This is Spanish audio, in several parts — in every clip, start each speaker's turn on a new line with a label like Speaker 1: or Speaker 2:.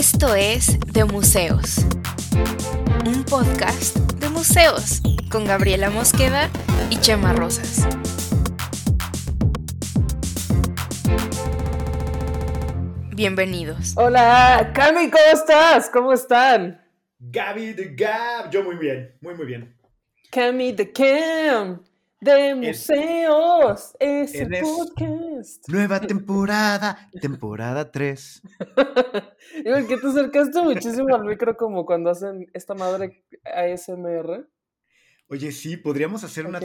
Speaker 1: Esto es De Museos, un podcast de museos con Gabriela Mosqueda y Chema Rosas. Bienvenidos.
Speaker 2: Hola, Cami, ¿cómo estás? ¿Cómo están?
Speaker 3: Gaby de Gab, yo muy bien, muy muy bien.
Speaker 2: Cami de Cam, de museos, es el podcast.
Speaker 3: Nueva temporada, temporada 3.
Speaker 2: Digo, que te acercaste muchísimo al micro como cuando hacen esta madre ASMR.
Speaker 3: Oye, sí, podríamos hacer una...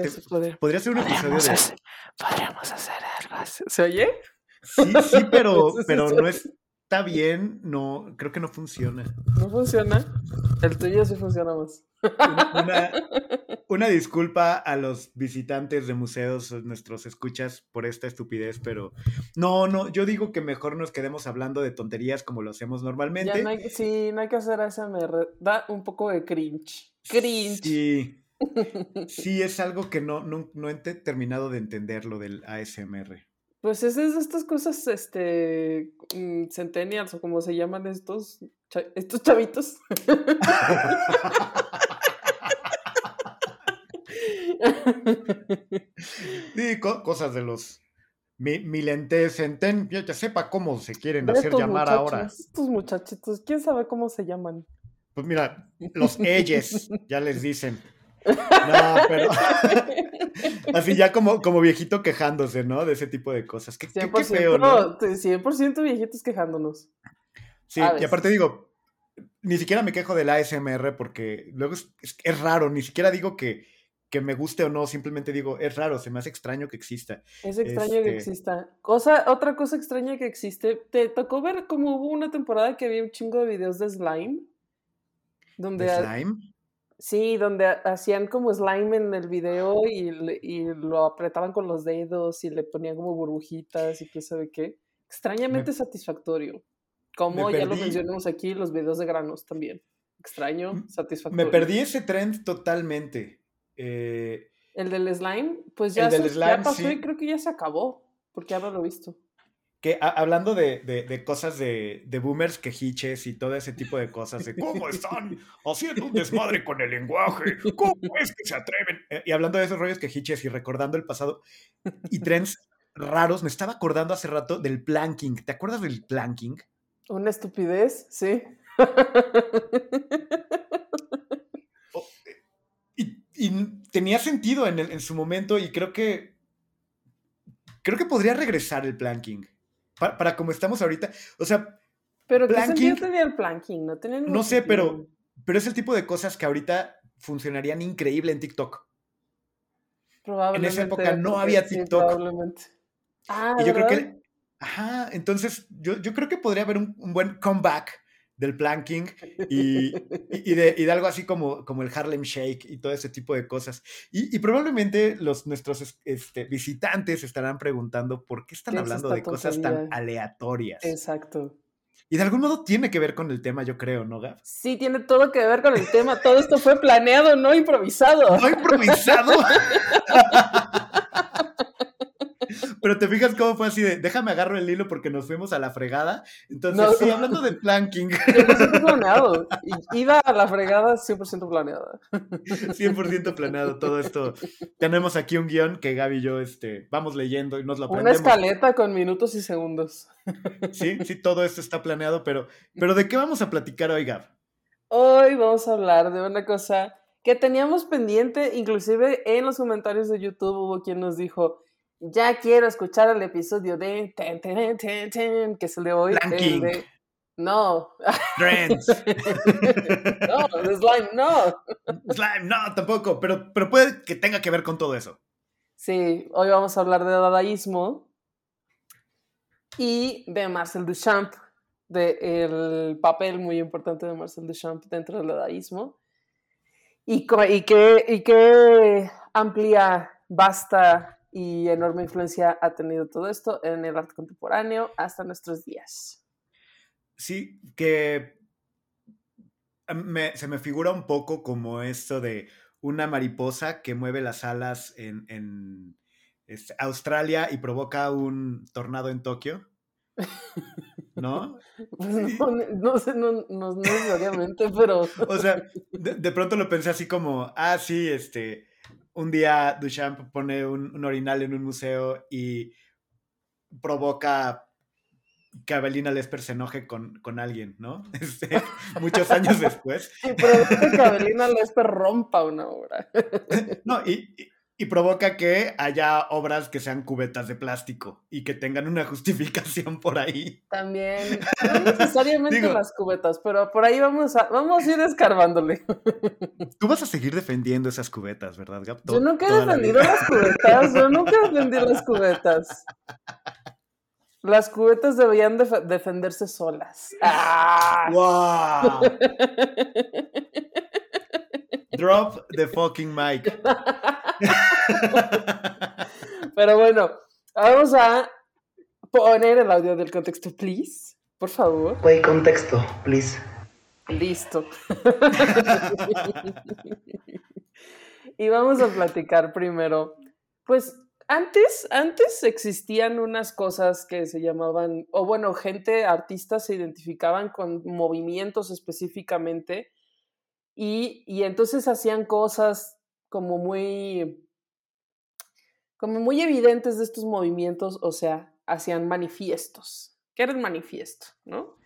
Speaker 3: Podría ser un episodio de...
Speaker 2: podríamos hacer algo así. ¿Se oye?
Speaker 3: Sí, sí, pero, pero no está bien, no, creo que no funciona.
Speaker 2: ¿No funciona? El tuyo sí funciona más.
Speaker 3: Una, una disculpa a los visitantes de museos, nuestros escuchas por esta estupidez, pero no, no, yo digo que mejor nos quedemos hablando de tonterías como lo hacemos normalmente.
Speaker 2: No hay, sí, no hay que hacer ASMR. Da un poco de cringe. Cringe.
Speaker 3: Sí, sí, es algo que no, no, no he te- terminado de entender lo del ASMR.
Speaker 2: Pues es de estas cosas, este, mm, centennials o como se llaman estos, estos chavitos.
Speaker 3: Sí, co- cosas de los mi, milentes, centen, ya, ya sepa cómo se quieren hacer llamar ahora.
Speaker 2: Estos muchachitos, quién sabe cómo se llaman.
Speaker 3: Pues mira, los ellos, ya les dicen. No, pero así ya como, como viejito quejándose, ¿no? De ese tipo de cosas. Qué, qué- qué
Speaker 2: 100%,
Speaker 3: feo, ¿no?
Speaker 2: 100% viejitos quejándonos.
Speaker 3: Sí, y aparte digo, ni siquiera me quejo del ASMR porque luego es, es- es raro, ni siquiera digo que, que me guste o no, simplemente digo, es raro, se me hace extraño que exista.
Speaker 2: Es extraño que
Speaker 3: Este-
Speaker 2: exista. Cosa, otra cosa extraña que existe, ¿te tocó ver como hubo una temporada que había un chingo de videos de slime? Donde
Speaker 3: ¿De slime?
Speaker 2: Sí, donde ha- hacían como slime en el video y, y lo apretaban con los dedos y le ponían como burbujitas y qué sabe qué. Extrañamente satisfactorio. Como ya lo mencionamos aquí, los videos de granos también. Extraño,
Speaker 3: M-
Speaker 2: satisfactorio.
Speaker 3: Me perdí ese trend totalmente. Eh,
Speaker 2: El del slime, pues ya, se-
Speaker 3: slime,
Speaker 2: ya pasó
Speaker 3: sí.
Speaker 2: y creo que ya se acabó, porque ya no lo he visto.
Speaker 3: que a- hablando de, de- de cosas de, de boomers quejiches y todo ese tipo de cosas, de cómo están haciendo un desmadre con el lenguaje, cómo es que se atreven. Eh, y hablando de esos rollos quejiches y recordando el pasado y trends raros, me estaba acordando hace rato del planking. ¿Te acuerdas del planking?
Speaker 2: Una estupidez, sí.
Speaker 3: Y, tenía sentido en, el- en su momento y creo que creo que podría regresar el planking. Pa- para como estamos ahorita. O sea,
Speaker 2: Pero ¿qué
Speaker 3: Planking-
Speaker 2: sentido tenía el planking? No, ningún
Speaker 3: No sé, pero, pero es el tipo de cosas que ahorita funcionarían increíble en TikTok.
Speaker 2: Probablemente.
Speaker 3: época no había
Speaker 2: sí,
Speaker 3: TikTok.
Speaker 2: probablemente. Ah,
Speaker 3: Y yo creo que, ajá, entonces yo, yo creo que podría haber un, un buen comeback del planking y, de, y de algo así como, como el Harlem Shake y todo ese tipo de cosas. Y, y probablemente los, nuestros es- este, visitantes estarán preguntando por qué están
Speaker 2: ¿Qué es
Speaker 3: hablando de cosas tan aleatorias.
Speaker 2: Exacto.
Speaker 3: Y de algún modo tiene que ver con el tema, yo creo, ¿no, Gab?
Speaker 2: Sí, tiene todo que ver con el tema. Todo esto fue planeado, no improvisado.
Speaker 3: ¿No improvisado? Pero te fijas cómo fue así de, déjame agarro el hilo porque nos fuimos a la fregada. Entonces,
Speaker 2: No.
Speaker 3: sí, hablando de planking,
Speaker 2: 100% planeado. Iba a la fregada 100% planeada.
Speaker 3: 100% planeado todo esto. Tenemos aquí un guion que Gaby y yo este, vamos leyendo y nos lo
Speaker 2: Una
Speaker 3: aprendemos.
Speaker 2: escaleta con minutos y segundos.
Speaker 3: Sí, sí, todo esto está planeado, pero, pero ¿de qué vamos a platicar hoy, Gab?
Speaker 2: Hoy vamos a hablar de una cosa que teníamos pendiente, inclusive en los comentarios de YouTube hubo quien nos dijo, ya quiero escuchar el episodio de ten, ten, ten, que es el de hoy. de- No,
Speaker 3: Trends.
Speaker 2: no, de slime, no.
Speaker 3: Slime, no, tampoco, pero, pero puede que tenga que ver con todo eso.
Speaker 2: Sí, hoy vamos a hablar de dadaísmo y de Marcel Duchamp, de el papel muy importante de Marcel Duchamp dentro del dadaísmo y, y, qué, y qué amplia, vasta y enorme influencia ha tenido todo esto en el arte contemporáneo hasta nuestros días.
Speaker 3: Sí, que me- se me figura un poco como esto de una mariposa que mueve las alas en, en, este, Australia y provoca un tornado en Tokio. ¿no?
Speaker 2: Pues no, no, sé, no, no necesariamente, pero...
Speaker 3: O sea, de, de, pronto lo pensé así como, ah, sí, este, un día Duchamp pone un, un orinal en un museo y provoca que Abelina Lesper se enoje con, con alguien, ¿no? Este, muchos años después.
Speaker 2: Y provoca que Abelina Lesper rompa una obra.
Speaker 3: No, y, y, provoca que haya obras que sean cubetas de plástico y que tengan una justificación por ahí.
Speaker 2: También, no necesariamente las cubetas, pero por ahí vamos a, vamos a ir escarbándole.
Speaker 3: Tú vas a seguir defendiendo esas cubetas, ¿verdad, Gap?
Speaker 2: Yo nunca he defendido las cubetas, yo nunca defendí las cubetas. Las cubetas deberían defenderse solas.
Speaker 3: ¡Wow! Drop the fucking mic.
Speaker 2: Pero bueno, vamos a poner el audio del contexto, please. Por favor.
Speaker 4: Güey, contexto, please.
Speaker 2: Listo. y vamos a platicar primero. Pues antes, antes existían unas cosas que se llamaban, o bueno, gente, artistas se identificaban con movimientos específicamente y, y entonces hacían cosas como muy, como muy evidentes de estos movimientos, o sea, hacían manifiestos. ¿Qué era el manifiesto? ¿No?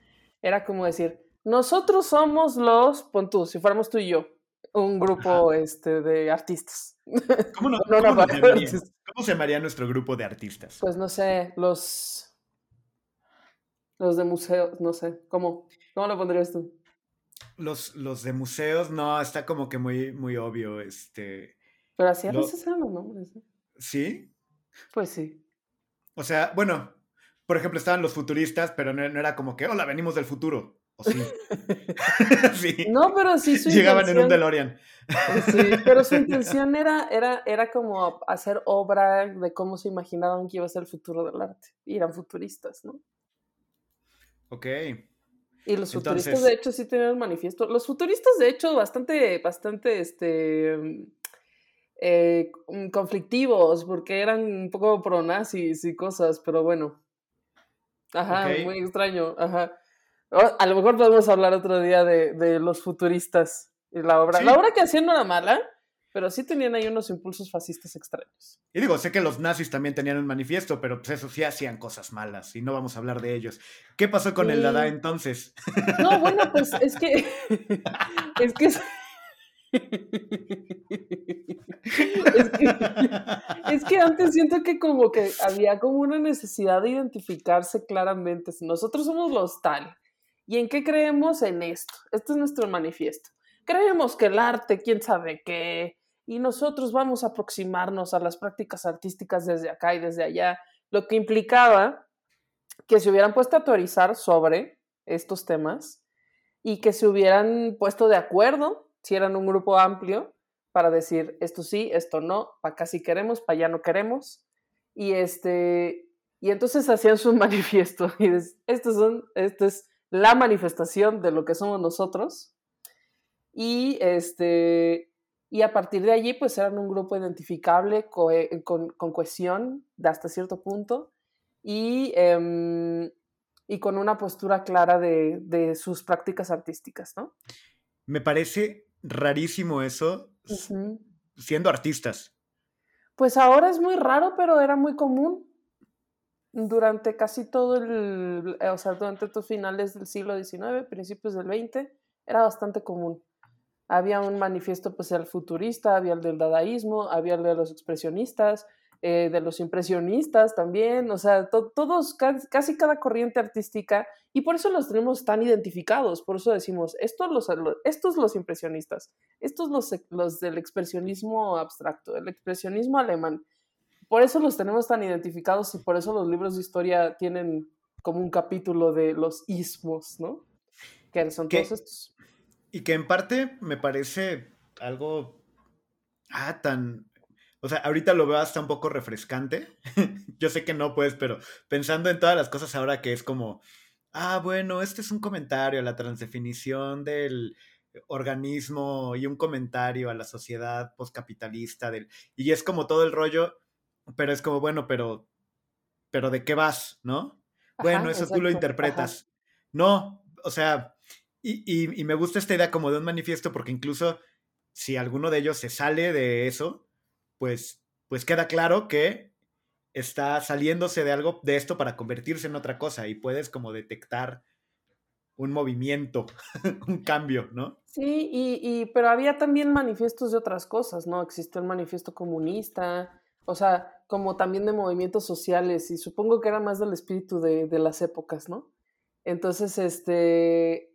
Speaker 2: Era como decir, nosotros somos los, pon tú, si fuéramos tú y yo, un grupo este, de artistas.
Speaker 3: ¿Cómo, no, ¿cómo, no, ¿Cómo se llamaría nuestro grupo de artistas?
Speaker 2: Pues no sé, los. Los de museos, no sé. ¿Cómo? ¿Cómo lo pondrías tú?
Speaker 3: Los, los de museos, no, está como que muy, muy obvio. Este.
Speaker 2: Pero así a veces eran los nombres. ¿eh?
Speaker 3: ¿Sí?
Speaker 2: Pues sí.
Speaker 3: O sea, bueno, por ejemplo, estaban los futuristas, pero no, era como que, hola, venimos del futuro. ¿O sí?
Speaker 2: sí. No, pero sí
Speaker 3: Llegaban en un DeLorean.
Speaker 2: Sí, pero su intención era, era, era como hacer obra de cómo se imaginaban que iba a ser el futuro del arte. Y eran futuristas, ¿no?
Speaker 3: Ok.
Speaker 2: Y los futuristas, de hecho, sí tenían un manifiesto. Los futuristas, de hecho, bastante, bastante, este, eh, conflictivos, porque eran un poco pro-nazis y cosas, pero bueno. Ajá, muy extraño, ajá. A lo mejor podemos hablar otro día de, de los futuristas. La obra, la obra que hacían no era mala, pero sí tenían ahí unos impulsos fascistas extraños.
Speaker 3: Y digo, sé que los nazis también tenían un manifiesto, pero pues eso sí hacían cosas malas y no vamos a hablar de ellos. ¿Qué pasó con el Dada entonces?
Speaker 2: No, bueno, pues es que. es que. es que, es que antes siento que como que había como una necesidad de identificarse claramente. Nosotros somos los tal. ¿Y en qué creemos? En esto. Este es nuestro manifiesto creemos que el arte, quién sabe qué, y nosotros vamos a aproximarnos a las prácticas artísticas desde acá y desde allá, lo que implicaba que se hubieran puesto a teorizar sobre estos temas y que se hubieran puesto de acuerdo, si eran un grupo amplio, para decir esto sí, esto no, para acá sí queremos, para allá no queremos. Y, este, y entonces hacían su manifiesto y esto, son, esto es la manifestación de lo que somos nosotros y, este, y a partir de allí, pues eran un grupo identificable con, cohesión de hasta cierto punto y, em, y con una postura clara de, de, sus prácticas artísticas, ¿no?
Speaker 3: Me parece rarísimo eso siendo artistas.
Speaker 2: Pues ahora es muy raro, pero era muy común. Durante casi todo el, o sea, durante los finales del siglo XIX, principios del XX, era bastante común había un manifiesto pues el futurista, había el del dadaísmo, había el de los expresionistas, eh, de los impresionistas también, o sea, todos, casi cada corriente artística, y por eso los tenemos tan identificados, por eso decimos, estos los, estos los impresionistas, estos los, los del expresionismo abstracto, el expresionismo alemán, por eso los tenemos tan identificados y por eso los libros de historia tienen como un capítulo de los ismos, ¿no? Que son todos estos.
Speaker 3: Y que en parte me parece algo ah, tan. O sea, ahorita lo veo hasta un poco refrescante. Yo sé que no, pues, pero pensando en todas las cosas ahora que es como. Ah, bueno, este es un comentario a la transdefinición del organismo y un comentario a la sociedad postcapitalista del y es como todo el rollo, pero es como bueno, pero pero de qué vas, ¿no? Bueno, eso tú lo interpretas. No, o sea, y, y, me gusta esta idea como de un manifiesto porque incluso si alguno de ellos se sale de eso, pues, pues queda claro que está saliéndose de algo de esto para convertirse en otra cosa y puedes como detectar un movimiento, un cambio, ¿no?
Speaker 2: Sí, y, y, pero había también manifiestos de otras cosas, ¿no? Existió el manifiesto comunista, o sea, como también de movimientos sociales, y supongo que era más del espíritu de, de las épocas, ¿no? Entonces, este,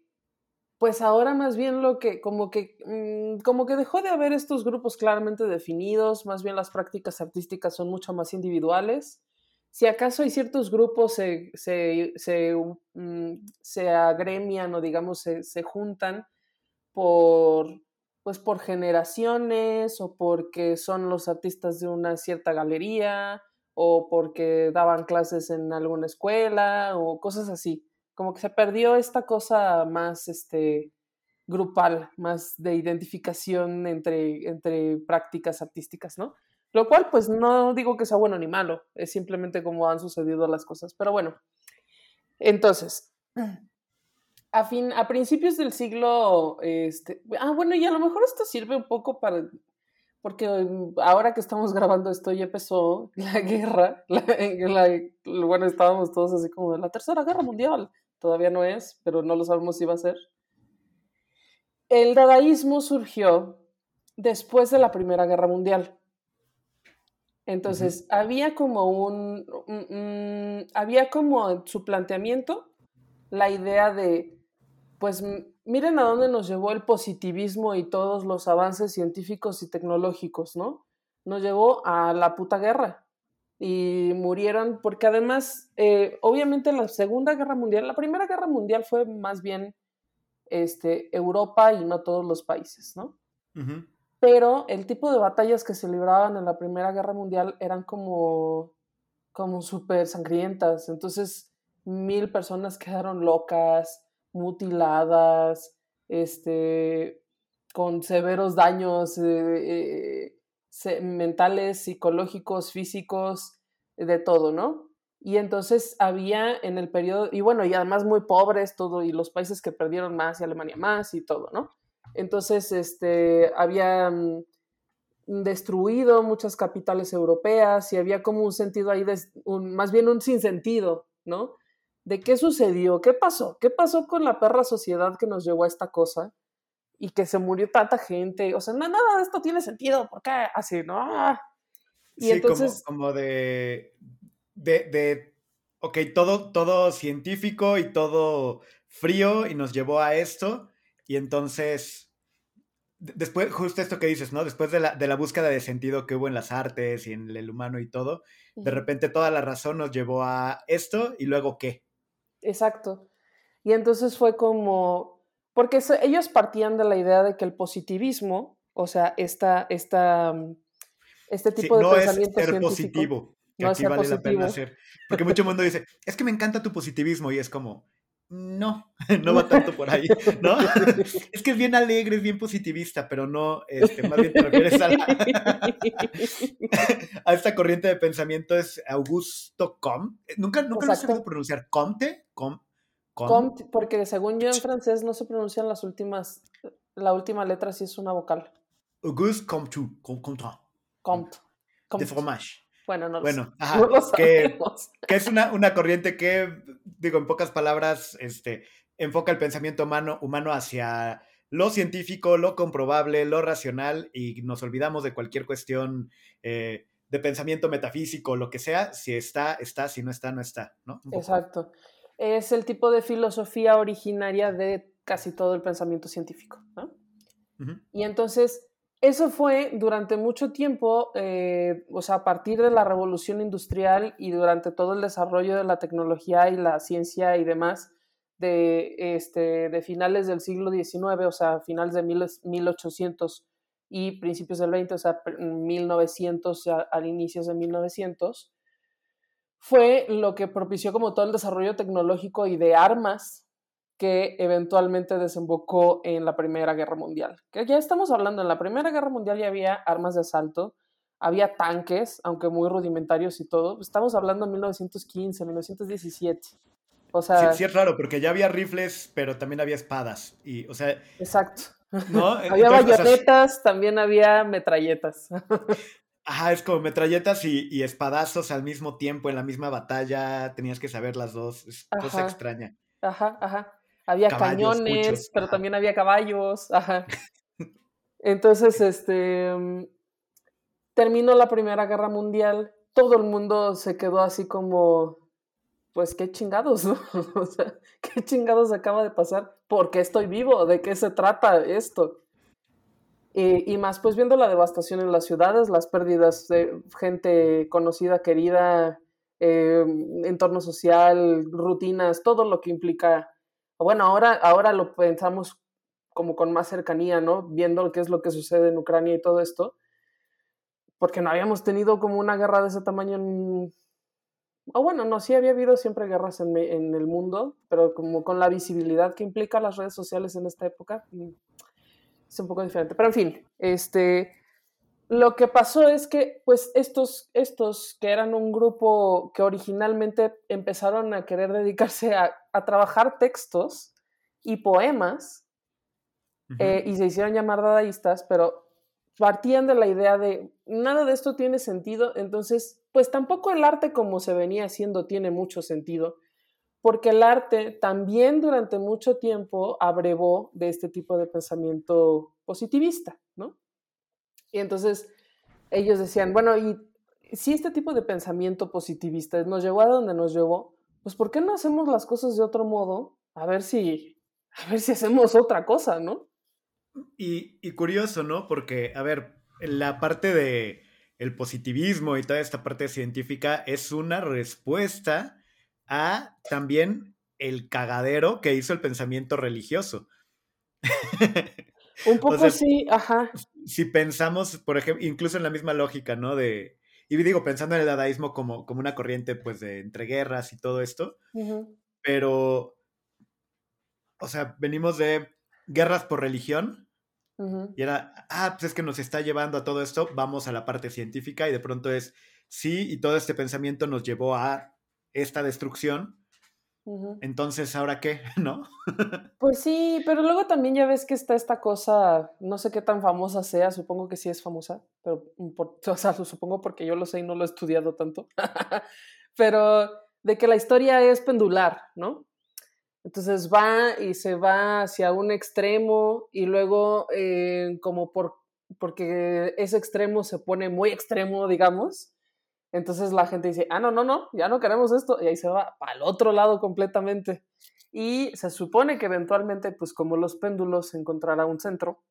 Speaker 2: pues ahora más bien lo que, como que, mm, como que dejó de haber estos grupos claramente definidos, más bien las prácticas artísticas son mucho más individuales. Si acaso hay ciertos grupos se, se, se, mm, se agremian o digamos se, se, juntan por, pues por generaciones o porque son los artistas de una cierta galería o porque daban clases en alguna escuela o cosas así como que se perdió esta cosa más este, grupal, más de identificación entre, entre prácticas artísticas, ¿no? Lo cual, pues no digo que sea bueno ni malo, es simplemente como han sucedido las cosas. Pero bueno, entonces, a, fin, a principios del siglo, este, ah, bueno, y a lo mejor esto sirve un poco para, porque ahora que estamos grabando esto ya empezó la guerra, bueno, estábamos todos así como de la Tercera Guerra Mundial, todavía no es, pero no lo sabemos si va a ser. El dadaísmo surgió después de la Primera Guerra Mundial. Entonces, había como un, había como en su planteamiento la idea de, pues miren a dónde nos llevó el positivismo y todos los avances científicos y tecnológicos, ¿no? Nos llevó a la puta guerra y murieron, porque además, eh, obviamente la Segunda Guerra Mundial, la Primera Guerra Mundial fue más bien este, Europa y no todos los países, ¿no? Pero el tipo de batallas que se libraban en la Primera Guerra Mundial eran como, como súper sangrientas, entonces mil personas quedaron locas, mutiladas, este, con severos daños. Eh, eh, mentales, psicológicos, físicos, de todo, ¿no? Y entonces había en el periodo, y bueno, y además muy pobres todo, y los países que perdieron más, y Alemania más, y todo, ¿no? Entonces, este, había mm, destruido muchas capitales europeas y había como un sentido ahí, de, más bien un sinsentido, ¿no? De qué sucedió, qué pasó, qué pasó con la perra sociedad que nos llevó a esta cosa y que se murió tanta gente. O sea, no, nada de esto tiene sentido. ¿Por qué así, no? Ah.
Speaker 3: Y entonces... como, de, de, de, ok, todo, todo científico y todo frío y nos llevó a esto. Y entonces, después, justo esto que dices, ¿no? Después de la, de la búsqueda de sentido que hubo en las artes y en el humano y todo, de repente toda la razón nos llevó a esto y luego qué.
Speaker 2: Exacto. Y entonces fue como, porque ellos partían de la idea de que el positivismo, o sea, esta, esta, mm, este tipo de pensamiento
Speaker 3: es ser positivo, que no aquí vale la pena hacer. Porque mucho mundo dice, es que me encanta tu positivismo y es como, no, no va tanto por ahí, ¿no? es que es bien alegre, es bien positivista, pero no, este, más bien te refieres a, a esta corriente de pensamiento es Augusto Comte. Nunca, nunca lo sé pronunciar. ¿Comte? ¿Comte?
Speaker 2: Comte, porque según yo en francés no se pronuncian las últimas, la última letra si es una vocal.
Speaker 3: Auguste Comte. Comte.
Speaker 2: Comte.
Speaker 3: De fromage.
Speaker 2: Bueno, no,
Speaker 3: bueno, que, que, es una, una, corriente que, digo, en pocas palabras, este, enfoca el pensamiento humano, humano hacia lo científico, lo comprobable, lo racional, y nos olvidamos de cualquier cuestión eh, de pensamiento metafísico, lo que sea, si está, está, si no está, no está, ¿no?
Speaker 2: Exacto es el tipo de filosofía originaria de casi todo el pensamiento científico. Y entonces, eso fue durante mucho tiempo, eh, o sea, a partir de la revolución industrial y durante todo el desarrollo de la tecnología y la ciencia y demás, de, este, de finales del siglo XIX, o sea, finales de 1800 y principios del 20, o sea, 1900 al inicio de 1900, fue lo que propició como todo el desarrollo tecnológico y de armas que eventualmente desembocó en la Primera Guerra Mundial. Que ya estamos hablando, en la Primera Guerra Mundial ya había armas de asalto, había tanques, aunque muy rudimentarios y todo. Estamos hablando de 1915, 1917. O sea,
Speaker 3: sí, sí, es raro, porque ya había rifles, pero también había espadas. Y, o sea.
Speaker 2: Exacto.
Speaker 3: ¿no?
Speaker 2: había bayonetas, también había metralletas.
Speaker 3: Ajá, es como metralletas y, y, espadazos al mismo tiempo en la misma batalla. Tenías que saber las dos. Es cosa extraña.
Speaker 2: Ajá, ajá. Había cañones, pero también había caballos. Ajá. Entonces, este. Mm, terminó la Primera Guerra Mundial. Todo el mundo se quedó así como pues qué chingados, ¿no? o sea, qué chingados acaba de pasar, ¿por qué estoy vivo? ¿De qué se trata esto? Y, más, pues viendo la devastación en las ciudades, las pérdidas de gente conocida, querida, eh, entorno social, rutinas, todo lo que implica. Bueno, ahora, ahora lo pensamos como con más cercanía, ¿no? Viendo qué es lo que sucede en Ucrania y todo esto, porque no habíamos tenido como una guerra de ese tamaño en o bueno, no, sí había habido siempre guerras en, el mundo, pero como con la visibilidad que implica las redes sociales en esta época, mm, es un poco diferente. Pero en fin, este, lo que pasó es que, pues, estos, estos que eran un grupo que originalmente empezaron a querer dedicarse a, trabajar textos y poemas, eh, y se hicieron llamar dadaístas, pero partían de la idea de nada de esto tiene sentido, entonces pues tampoco el arte como se venía haciendo tiene mucho sentido, porque el arte también durante mucho tiempo abrevó de este tipo de pensamiento positivista, ¿no? Y entonces ellos decían, bueno, y si este tipo de pensamiento positivista nos llevó a donde nos llevó, pues ¿por qué no hacemos las cosas de otro modo? A ver si, a ver si hacemos otra cosa, ¿no?
Speaker 3: Y, y curioso, ¿no? Porque, a ver, la parte de el positivismo y toda esta parte científica es una respuesta a también el cagadero que hizo el pensamiento religioso.
Speaker 2: Un poco sí, ajá.
Speaker 3: Si pensamos, por ejemplo, incluso en la misma lógica, ¿no? De, y digo, pensando en el dadaísmo como, como una corriente, pues, de entreguerras y todo esto, pero, o sea, venimos de guerras por religión, y era, ah, pues es que nos está llevando a todo esto, vamos a la parte científica y de pronto es, sí, y todo este pensamiento nos llevó a esta destrucción. Entonces, ¿ahora qué? ¿No?
Speaker 2: pues sí, pero luego también ya ves que está esta cosa, no sé qué tan famosa sea, supongo que sí es famosa, pero o sea, lo supongo porque yo lo sé y no lo he estudiado tanto, pero de que la historia es pendular, ¿no? Entonces va y se va hacia un extremo y luego eh, como por, porque ese extremo se pone muy extremo, digamos, entonces la gente dice, ah, no, no, no, ya no queremos esto, y ahí se va al otro lado completamente. Y se supone que eventualmente, pues como los péndulos, se encontrará un centro,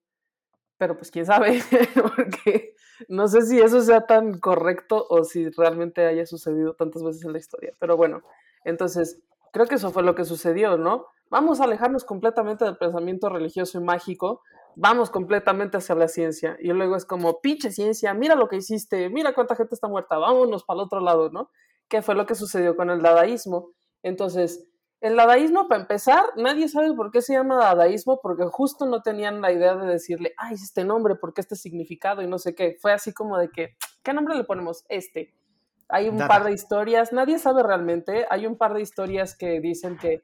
Speaker 2: pero pues quién sabe, porque no sé si eso sea tan correcto o si realmente haya sucedido tantas veces en la historia, pero bueno, entonces creo que eso fue lo que sucedió, ¿no? Vamos a alejarnos completamente del pensamiento religioso y mágico, vamos completamente hacia la ciencia. Y luego es como, pinche ciencia, mira lo que hiciste, mira cuánta gente está muerta, vámonos para el otro lado, ¿no? ¿Qué fue lo que sucedió con el dadaísmo? Entonces, el dadaísmo, para empezar, nadie sabe por qué se llama dadaísmo, porque justo no tenían la idea de decirle, ay, este nombre, ¿por qué este significado? Y no sé qué. Fue así como de que, ¿qué nombre le ponemos? Este. Hay un par de historias, nadie sabe realmente, hay un par de historias que dicen que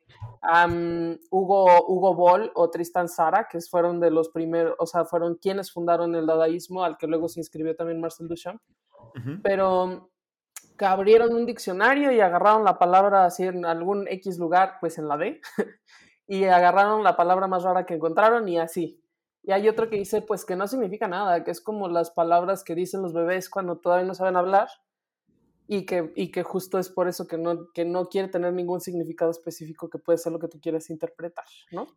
Speaker 2: Hugo, Hugo Boll o Tristan Sara, que fueron de los primeros, o sea, fueron quienes fundaron el dadaísmo, al que luego se inscribió también Marcel Duchamp, pero que abrieron un diccionario y agarraron la palabra así en algún X lugar, pues en la D, y agarraron la palabra más rara que encontraron y así. Y hay otro que dice, pues que no significa nada, que es como las palabras que dicen los bebés cuando todavía no saben hablar y que, y que justo es por eso que no, que no quiere tener ningún significado específico que puede ser lo que tú quieres interpretar, ¿no?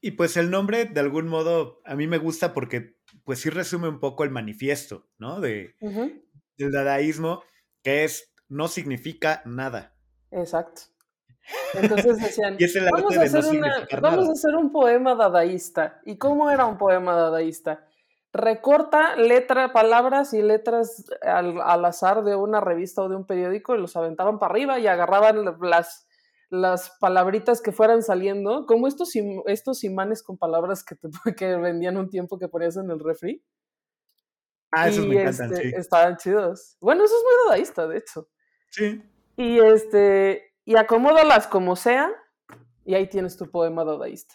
Speaker 3: Y pues el nombre, de algún modo, a mí me gusta porque pues sí resume un poco el manifiesto, ¿no? De, Del dadaísmo, que es, no significa nada.
Speaker 2: Exacto. Entonces decían, vamos, a hacer vamos a hacer un poema dadaísta. ¿Y cómo era un poema dadaísta? Recorta letra, palabras y letras al, azar de una revista o de un periódico y los aventaban para arriba y agarraban las, las palabritas que fueran saliendo, como estos, estos imanes con palabras que, te, que vendían un tiempo que ponías en el refri.
Speaker 3: Ah, esos me encantan,
Speaker 2: este, Estaban chidos. Bueno, eso es muy dadaísta, de hecho.
Speaker 3: Sí.
Speaker 2: Y este, y acomódalas como sea, y ahí tienes tu poema dadaísta.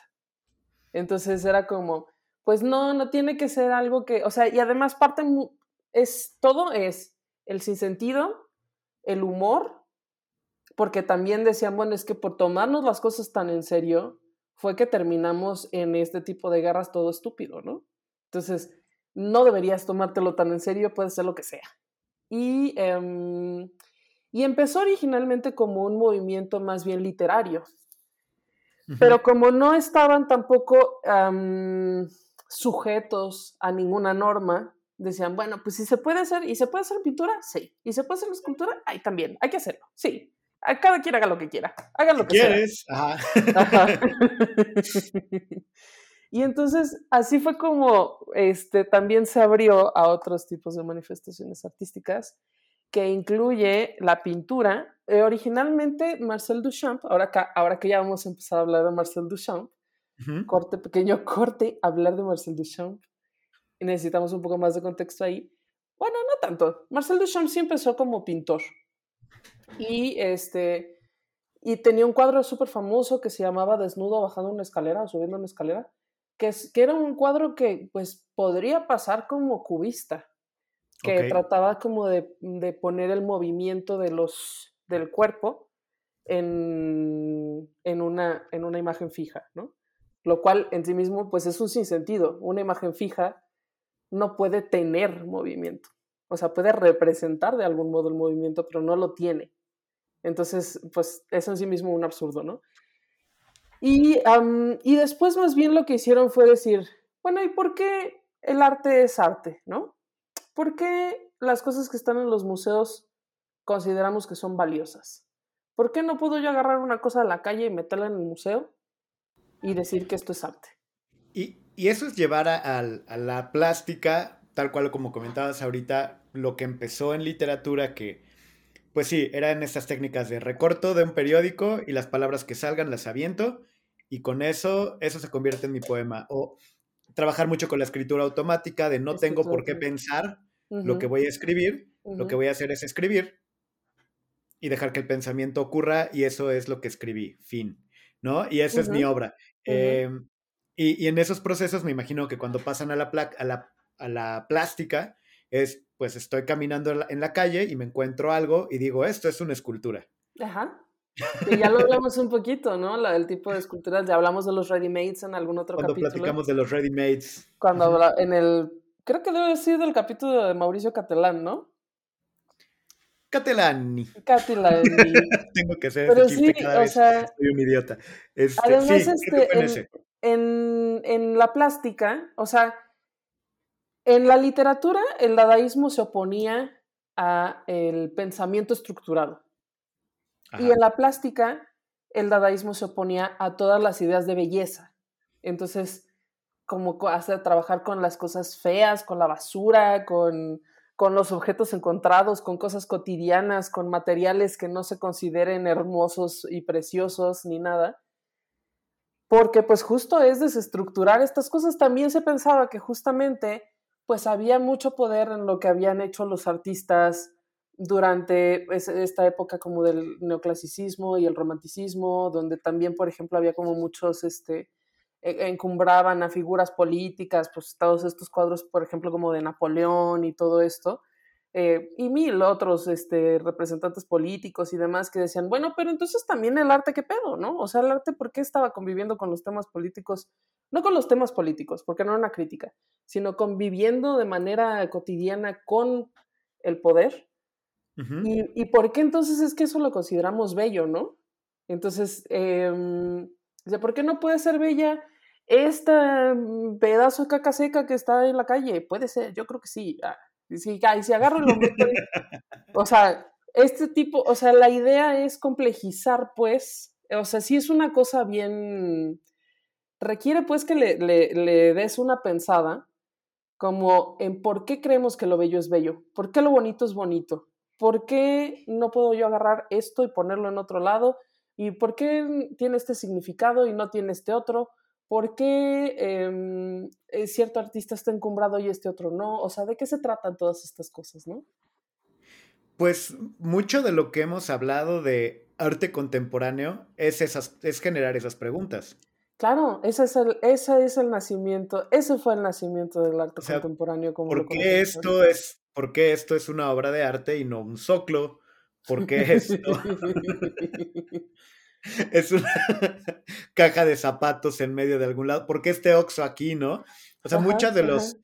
Speaker 2: Entonces era como, pues no, no tiene que ser algo que, o sea, y además parte, es, todo es el sinsentido, el humor, porque también decían, bueno, es que por tomarnos las cosas tan en serio, fue que terminamos en este tipo de guerras todo estúpido, ¿no? Entonces, no deberías tomártelo tan en serio, puede ser lo que sea. Y, em, y empezó originalmente como un movimiento más bien literario, pero como no estaban tampoco sujetos a ninguna norma, decían, bueno, pues si se puede hacer, y se puede hacer pintura, sí, y se puede hacer escultura, ahí también, hay que hacerlo, sí. A cada quien haga lo que quiera, hagan lo que
Speaker 3: quieres. Ajá.
Speaker 2: y entonces así fue como este, también se abrió a otros tipos de manifestaciones artísticas que incluye la pintura. Eh, originalmente Marcel Duchamp, ahora que, ahora que ya vamos a empezar a hablar de Marcel Duchamp, corte, pequeño corte, hablar de Marcel Duchamp, y necesitamos un poco más de contexto ahí. Bueno, no tanto. Marcel Duchamp sí empezó como pintor. Y, este, y tenía un cuadro súper famoso que se llamaba Desnudo bajando una escalera o subiendo una escalera, que, es, que era un cuadro que pues podría pasar como cubista que trataba como de, de, poner el movimiento de los, del cuerpo en, en, una, en una imagen fija, ¿no? Lo cual en sí mismo pues es un sinsentido. Una imagen fija no puede tener movimiento. O sea, puede representar de algún modo el movimiento, pero no lo tiene. Entonces, pues es en sí mismo un absurdo, ¿no? Y, y después más bien lo que hicieron fue decir, bueno, ¿y por qué el arte es arte, ¿no? ¿Por qué las cosas que están en los museos consideramos que son valiosas? ¿Por qué no puedo yo agarrar una cosa de la calle y meterla en el museo y decir que esto es arte?
Speaker 3: Y, eso es llevar a, la plástica, tal cual como comentabas ahorita, lo que empezó en literatura, que pues sí, eran estas técnicas de recorto de un periódico y las palabras que salgan las aviento y con eso, eso se convierte en mi poema. O trabajar mucho con la escritura automática, de no tengo por qué pensar lo que voy a escribir, lo que voy a hacer es escribir y dejar que el pensamiento ocurra y eso es lo que escribí, fin, ¿no? Y esa es mi obra. Em, y, en esos procesos me imagino que cuando pasan a la, a la, a la plástica es, pues estoy caminando en la calle y me encuentro algo y digo, esto es una escultura.
Speaker 2: Ajá. Y ya lo hablamos un poquito, ¿no? La, el tipo de esculturas, ya hablamos de los ready-mades en algún otro
Speaker 3: Cuando
Speaker 2: capítulo.
Speaker 3: Cuando platicamos de los ready-mades.
Speaker 2: Cuando habla, en el, creo que debe ser del capítulo de Mauricio Catelán, ¿no?
Speaker 3: Catelani.
Speaker 2: Catelani.
Speaker 3: Tengo que ser Pero sí, o sea, soy un idiota. Este,
Speaker 2: además, este, en, en, la plástica, o sea, en la literatura, el dadaísmo se oponía a el pensamiento estructurado. Y en la plástica, el dadaísmo se oponía a todas las ideas de belleza. Entonces, como hace trabajar con las cosas feas, con la basura, con, con los objetos encontrados, con cosas cotidianas, con materiales que no se consideren hermosos y preciosos ni nada. Porque pues justo es desestructurar estas cosas. También se pensaba que justamente pues había mucho poder en lo que habían hecho los artistas durante esta época como del neoclasicismo y el romanticismo, donde también, por ejemplo, había como muchos, este, encumbraban a figuras políticas, pues todos estos cuadros, por ejemplo, como de Napoleón y todo esto, eh, y mil otros este, representantes políticos y demás que decían, bueno, pero entonces también el arte, ¿qué pedo? ¿No? O sea, el arte, ¿por qué estaba conviviendo con los temas políticos? No con los temas políticos, porque no era una crítica, sino conviviendo de manera cotidiana con el poder y, por qué entonces es que eso lo consideramos bello, no? Entonces, eh, ¿por qué no puede ser bella este pedazo de caca seca que está en la calle? Puede ser, yo creo que sí. Ah, si, si agarro lo o sea, este tipo, o sea, la idea es complejizar, pues, o sea, si es una cosa bien, requiere pues que le, le, le des una pensada como en por qué creemos que lo bello es bello, por qué lo bonito es bonito, ¿por qué no puedo yo agarrar esto y ponerlo en otro lado? ¿Y por qué tiene este significado y no tiene este otro? ¿Por qué em, eh, cierto artista está encumbrado y este otro no? O sea, ¿de qué se tratan todas estas cosas, no?
Speaker 3: Pues mucho de lo que hemos hablado de arte contemporáneo es, esas, es generar esas preguntas.
Speaker 2: Claro, ese es el, ese es el nacimiento, ese fue el nacimiento del arte contemporáneo. Como
Speaker 3: ¿por, qué esto es, ¿Por qué esto es una obra de arte y no un soclo? ¿Por qué esto es una caja de zapatos en medio de algún lado? ¿Por qué este Oxo aquí, no? O sea, muchas de los...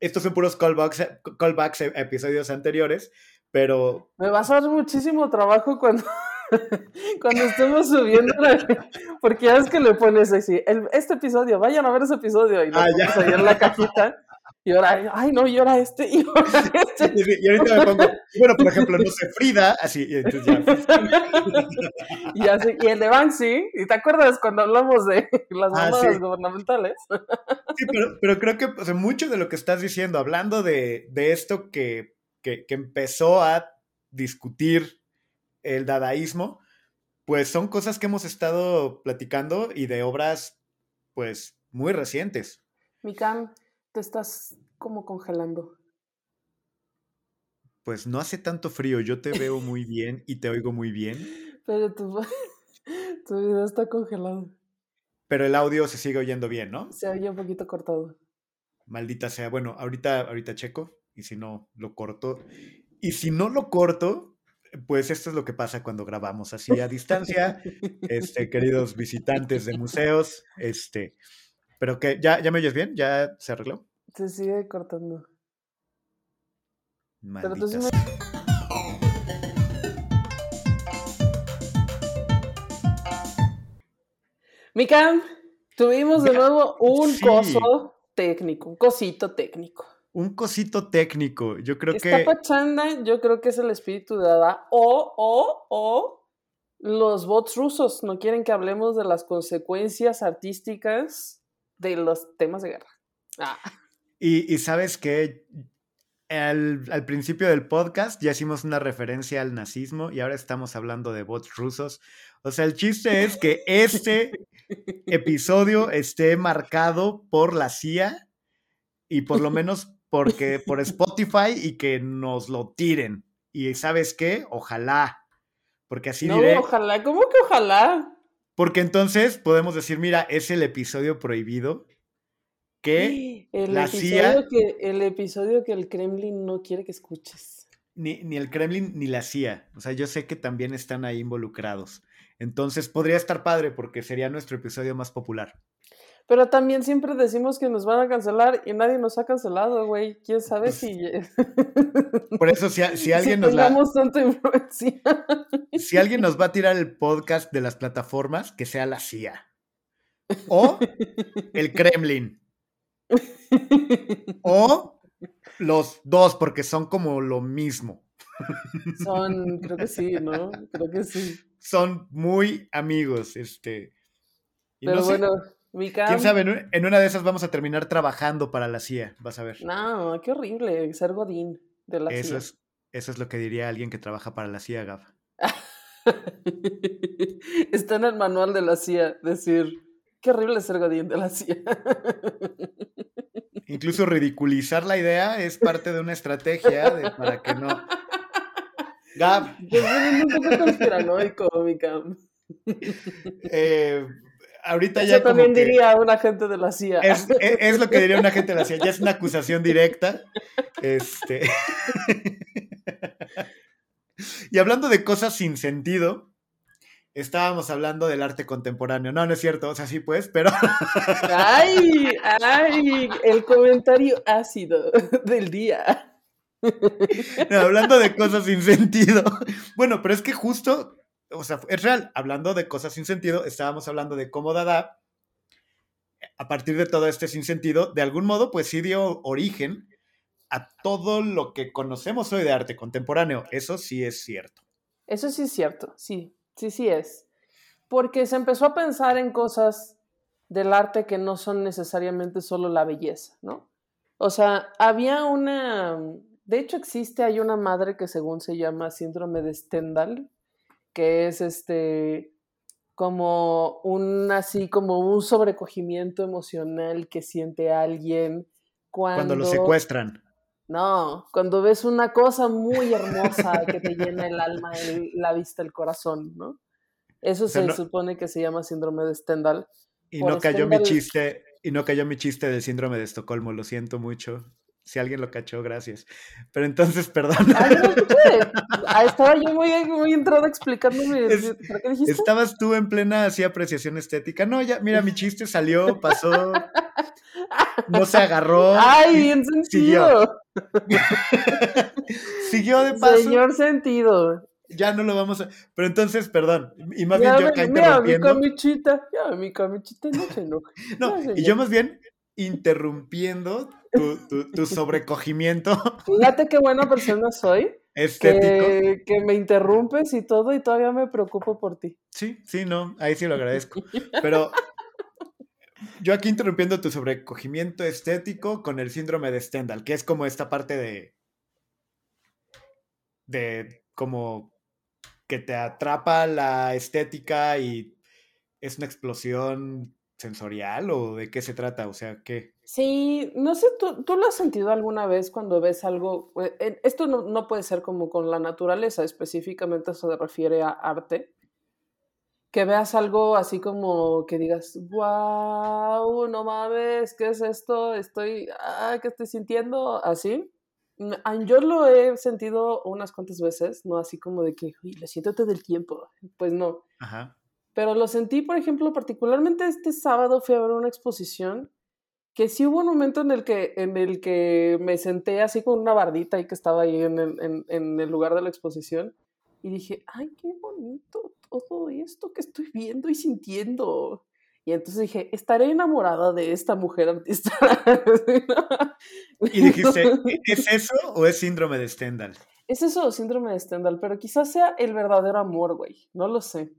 Speaker 3: Estos son puros callbacks, callbacks a episodios anteriores, pero...
Speaker 2: Me vas a dar muchísimo trabajo cuando... Cuando estemos subiendo, porque ya es que le pones así, este episodio, vayan a ver ese episodio y ah, ahí en la cajita. Y ahora, ay, no, y ahora este, y ahora este.
Speaker 3: Y, ahorita me pongo, bueno, por ejemplo, no sé, Frida, así, y entonces ya.
Speaker 2: y, así, y el de Banksy, ¿y te acuerdas cuando hablamos de las ah, gubernamentales?
Speaker 3: sí, pero, pero, creo que o sea, mucho de lo que estás diciendo, hablando de, de esto que, que, que empezó a discutir el dadaísmo, pues son cosas que hemos estado platicando y de obras, pues, muy recientes.
Speaker 2: Mikam, te estás como congelando.
Speaker 3: Pues no hace tanto frío, yo te veo muy bien y te oigo muy bien.
Speaker 2: Pero tu, tu video está congelado.
Speaker 3: Pero el audio se sigue oyendo bien, ¿no?
Speaker 2: Se oye un poquito cortado.
Speaker 3: Maldita sea. Bueno, ahorita, ahorita checo y si no, lo corto. Y si no lo corto, pues esto es lo que pasa cuando grabamos así a distancia, este, queridos visitantes de museos, este, pero que ya, ya me oyes bien, ya se arregló.
Speaker 2: Se sigue cortando. Mika, tuvimos de nuevo un coso técnico, un cosito técnico
Speaker 3: un cosito técnico. Yo creo
Speaker 2: Esta
Speaker 3: que.
Speaker 2: pachanda, yo creo que es el espíritu de Ada. O, o, o los bots rusos no quieren que hablemos de las consecuencias artísticas de los temas de guerra. Ah.
Speaker 3: Y, sabes que al, al, principio del podcast ya hicimos una referencia al nazismo y ahora estamos hablando de bots rusos. O sea, el chiste es que este episodio esté marcado por la CIA y por lo menos porque por Spotify y que nos lo tiren. Y sabes qué, ojalá, porque así
Speaker 2: no, ojalá, ¿cómo que ojalá?
Speaker 3: Porque entonces podemos decir, mira, es el episodio prohibido que
Speaker 2: el la CIA... Que, el episodio que el Kremlin no quiere que escuches.
Speaker 3: Ni, ni el Kremlin ni la CIA. O sea, yo sé que también están ahí involucrados. Entonces podría estar padre porque sería nuestro episodio más popular.
Speaker 2: Pero también siempre decimos que nos van a cancelar y nadie nos ha cancelado, güey. ¿Quién sabe pues si...
Speaker 3: Por eso, si, si alguien nos
Speaker 2: la... tanta influencia.
Speaker 3: Si alguien nos va a tirar el podcast de las plataformas, que sea la CIA. O el Kremlin. O los dos, porque son como lo mismo.
Speaker 2: Son, creo que sí, ¿no? Creo que sí.
Speaker 3: Son muy amigos, este.
Speaker 2: Pero bueno,
Speaker 3: ¿Quién sabe? En una de esas vamos a terminar trabajando para la CIA, vas a ver.
Speaker 2: No, qué horrible ser Godín de la
Speaker 3: eso
Speaker 2: CIA.
Speaker 3: Es, eso es lo que diría alguien que trabaja para la CIA, Gab.
Speaker 2: Está en el manual de la CIA decir, qué horrible ser Godín de la CIA.
Speaker 3: Incluso ridiculizar la idea es parte de una estrategia para que no... Gab.
Speaker 2: Yo soy un poco conspiranoico, mi
Speaker 3: Eh ahorita
Speaker 2: Eso también diría un agente de la CIA.
Speaker 3: Es, lo que diría un agente de la CIA, ya es una acusación directa. Este. y hablando de cosas sin sentido, estábamos hablando del arte contemporáneo. No, no es cierto, o sea, sí pues, pero.
Speaker 2: ¡Ay! ¡Ay! El comentario ácido del día.
Speaker 3: hablando de cosas sin sentido. Bueno, pero es que justo o sea, es real. Hablando de cosas sin sentido, estábamos hablando de cómo Dada, a partir de todo este sinsentido, de algún modo, pues sí dio origen a todo lo que conocemos hoy de arte contemporáneo. Eso sí es cierto.
Speaker 2: Eso sí es cierto, sí, sí, sí es. Porque se empezó a pensar en cosas del arte que no son necesariamente solo la belleza, ¿no? O sea, había una, de hecho existe, hay una madre que según se llama síndrome de Stendhal, que es este como un así como un sobrecogimiento emocional que siente alguien cuando,
Speaker 3: cuando lo secuestran.
Speaker 2: No, cuando ves una cosa muy hermosa que te llena el alma, la vista, el corazón, ¿no? Eso se supone que se llama síndrome de Stendhal.
Speaker 3: Y no cayó mi chiste, y no cayó mi chiste del síndrome de Estocolmo, lo siento mucho. Si alguien lo cachó, gracias. Pero entonces, perdón.
Speaker 2: Ah, estaba yo muy, muy entrada explicándome.
Speaker 3: qué dijiste? Estabas tú en plena así apreciación estética. No, ya, mira, mi chiste salió, pasó. No se agarró.
Speaker 2: Ay, bien sentido.
Speaker 3: Siguió, de paso.
Speaker 2: Señor sentido.
Speaker 3: Ya no lo vamos a. Pero entonces, perdón. Y más bien yo acá
Speaker 2: mira, mi camichita. Ya, mi camichita no se enoja.
Speaker 3: No, y yo más bien interrumpiendo tu, sobrecogimiento.
Speaker 2: Fíjate qué buena persona soy.
Speaker 3: Estético.
Speaker 2: Que, me interrumpes y todo, y todavía me preocupo por ti.
Speaker 3: Sí, sí, no, ahí sí lo agradezco. Pero yo aquí interrumpiendo tu sobrecogimiento estético con el síndrome de Stendhal, que es como esta parte de. de como que te atrapa la estética y es una explosión sensorial o de qué se trata? O sea, ¿qué?
Speaker 2: Sí, no sé, ¿tú, ¿tú lo has sentido alguna vez cuando ves algo? Eh, esto no, no, puede ser como con la naturaleza, específicamente se refiere a arte. Que veas algo así como que digas, wow, no mames, ¿qué es esto? Estoy, ah, ¿qué estoy sintiendo? Así. Mm, ah, yo lo he sentido unas cuantas veces, no así como de que, uy, lo siento todo el tiempo. Pues no. Ajá. Pero lo sentí, por ejemplo, particularmente este sábado fui a ver una exposición que sí hubo un momento en el que, en el que me senté así con una bardita y que estaba ahí en el, en, el lugar de la exposición y dije, ay, qué bonito todo esto que estoy viendo y sintiendo. Y entonces dije, estaré enamorada de esta mujer artista.
Speaker 3: y dijiste, ¿es eso o es síndrome de Stendhal?
Speaker 2: Es eso, síndrome de Stendhal, pero quizás sea el verdadero amor, güey. No lo sé.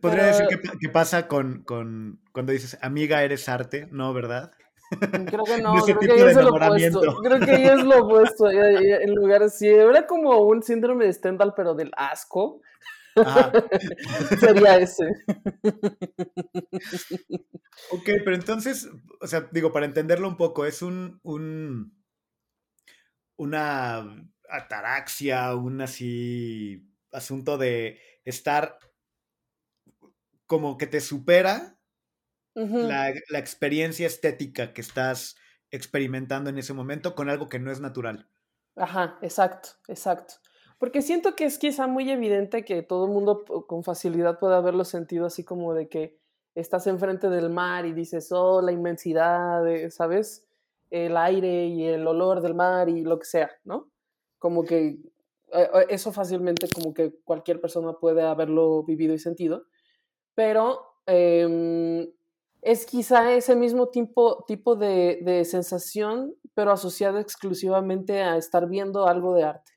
Speaker 3: Podría decir que, pasa con, cuando dices, amiga, eres arte, ¿no? ¿Verdad?
Speaker 2: Creo que no, creo que es lo opuesto. Creo que es lo opuesto. En lugar así, era como un síndrome de Stendhal, pero del asco. Sería ese.
Speaker 3: ok, pero entonces, o sea, digo, para entenderlo un poco, es un, un una ataraxia, un así asunto de estar como que te supera la, experiencia estética que estás experimentando en ese momento con algo que no es natural.
Speaker 2: Ajá, exacto, exacto. Porque siento que es quizá muy evidente que todo el mundo con facilidad puede haberlo sentido así como de que estás enfrente del mar y dices, oh, la inmensidad, ¿sabes? El aire y el olor del mar y lo que sea, ¿no? Como que eh, eh, eso fácilmente como que cualquier persona puede haberlo vivido y sentido, pero em, es quizá ese mismo tipo, tipo de, sensación, pero asociada exclusivamente a estar viendo algo de arte.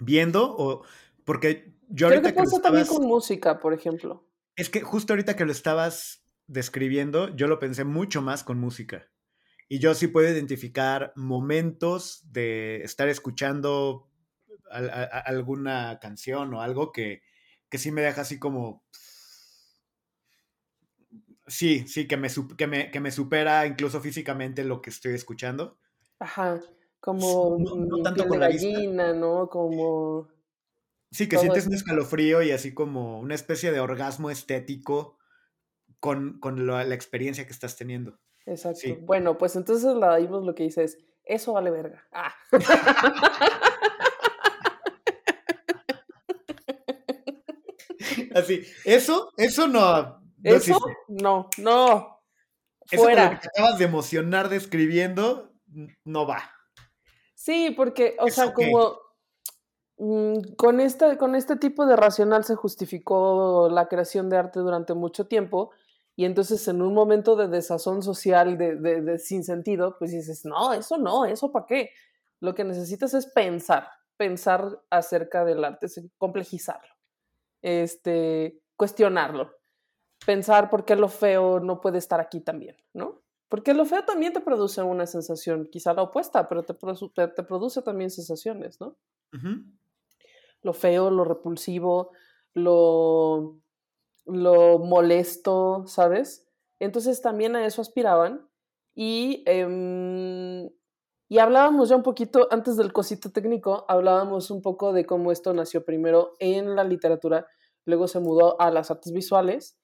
Speaker 3: ¿Viendo? O porque yo
Speaker 2: Creo que pasa también con música, por ejemplo.
Speaker 3: Es que justo ahorita que lo estabas describiendo, yo lo pensé mucho más con música. Y yo sí puedo identificar momentos de estar escuchando alguna canción o algo que, que sí me deja así como... Sí, sí, que me, que, me, que me supera incluso físicamente lo que estoy escuchando.
Speaker 2: Ajá, como no, tanto con la gallina, ¿no? Como...
Speaker 3: Sí, que sientes un escalofrío y así como una especie de orgasmo estético con, la, experiencia que estás teniendo.
Speaker 2: Exacto. Bueno, pues entonces la dimos lo que dices, eso vale verga. Ah.
Speaker 3: Así, eso, eso no.
Speaker 2: ¿Eso? No, no.
Speaker 3: Fuera. Eso que acabas de emocionar describiendo, no va.
Speaker 2: Sí, porque, o sea, como mm, con, este, con este tipo de racional se justificó la creación de arte durante mucho tiempo y entonces en un momento de desazón social, de, de, de sin sentido, pues dices, no, eso no, eso para qué. Lo que necesitas es pensar, pensar acerca del arte, complejizarlo este, cuestionarlo, pensar por qué lo feo no puede estar aquí también, ¿no? Porque lo feo también te produce una sensación, quizá la opuesta, pero te, te, produce también sensaciones, ¿no? Lo feo, lo repulsivo, lo, lo molesto, ¿sabes? Entonces también a eso aspiraban Y, em, y hablábamos ya un poquito, antes del cosito técnico, hablábamos un poco de cómo esto nació primero en la literatura, luego se mudó a las artes visuales.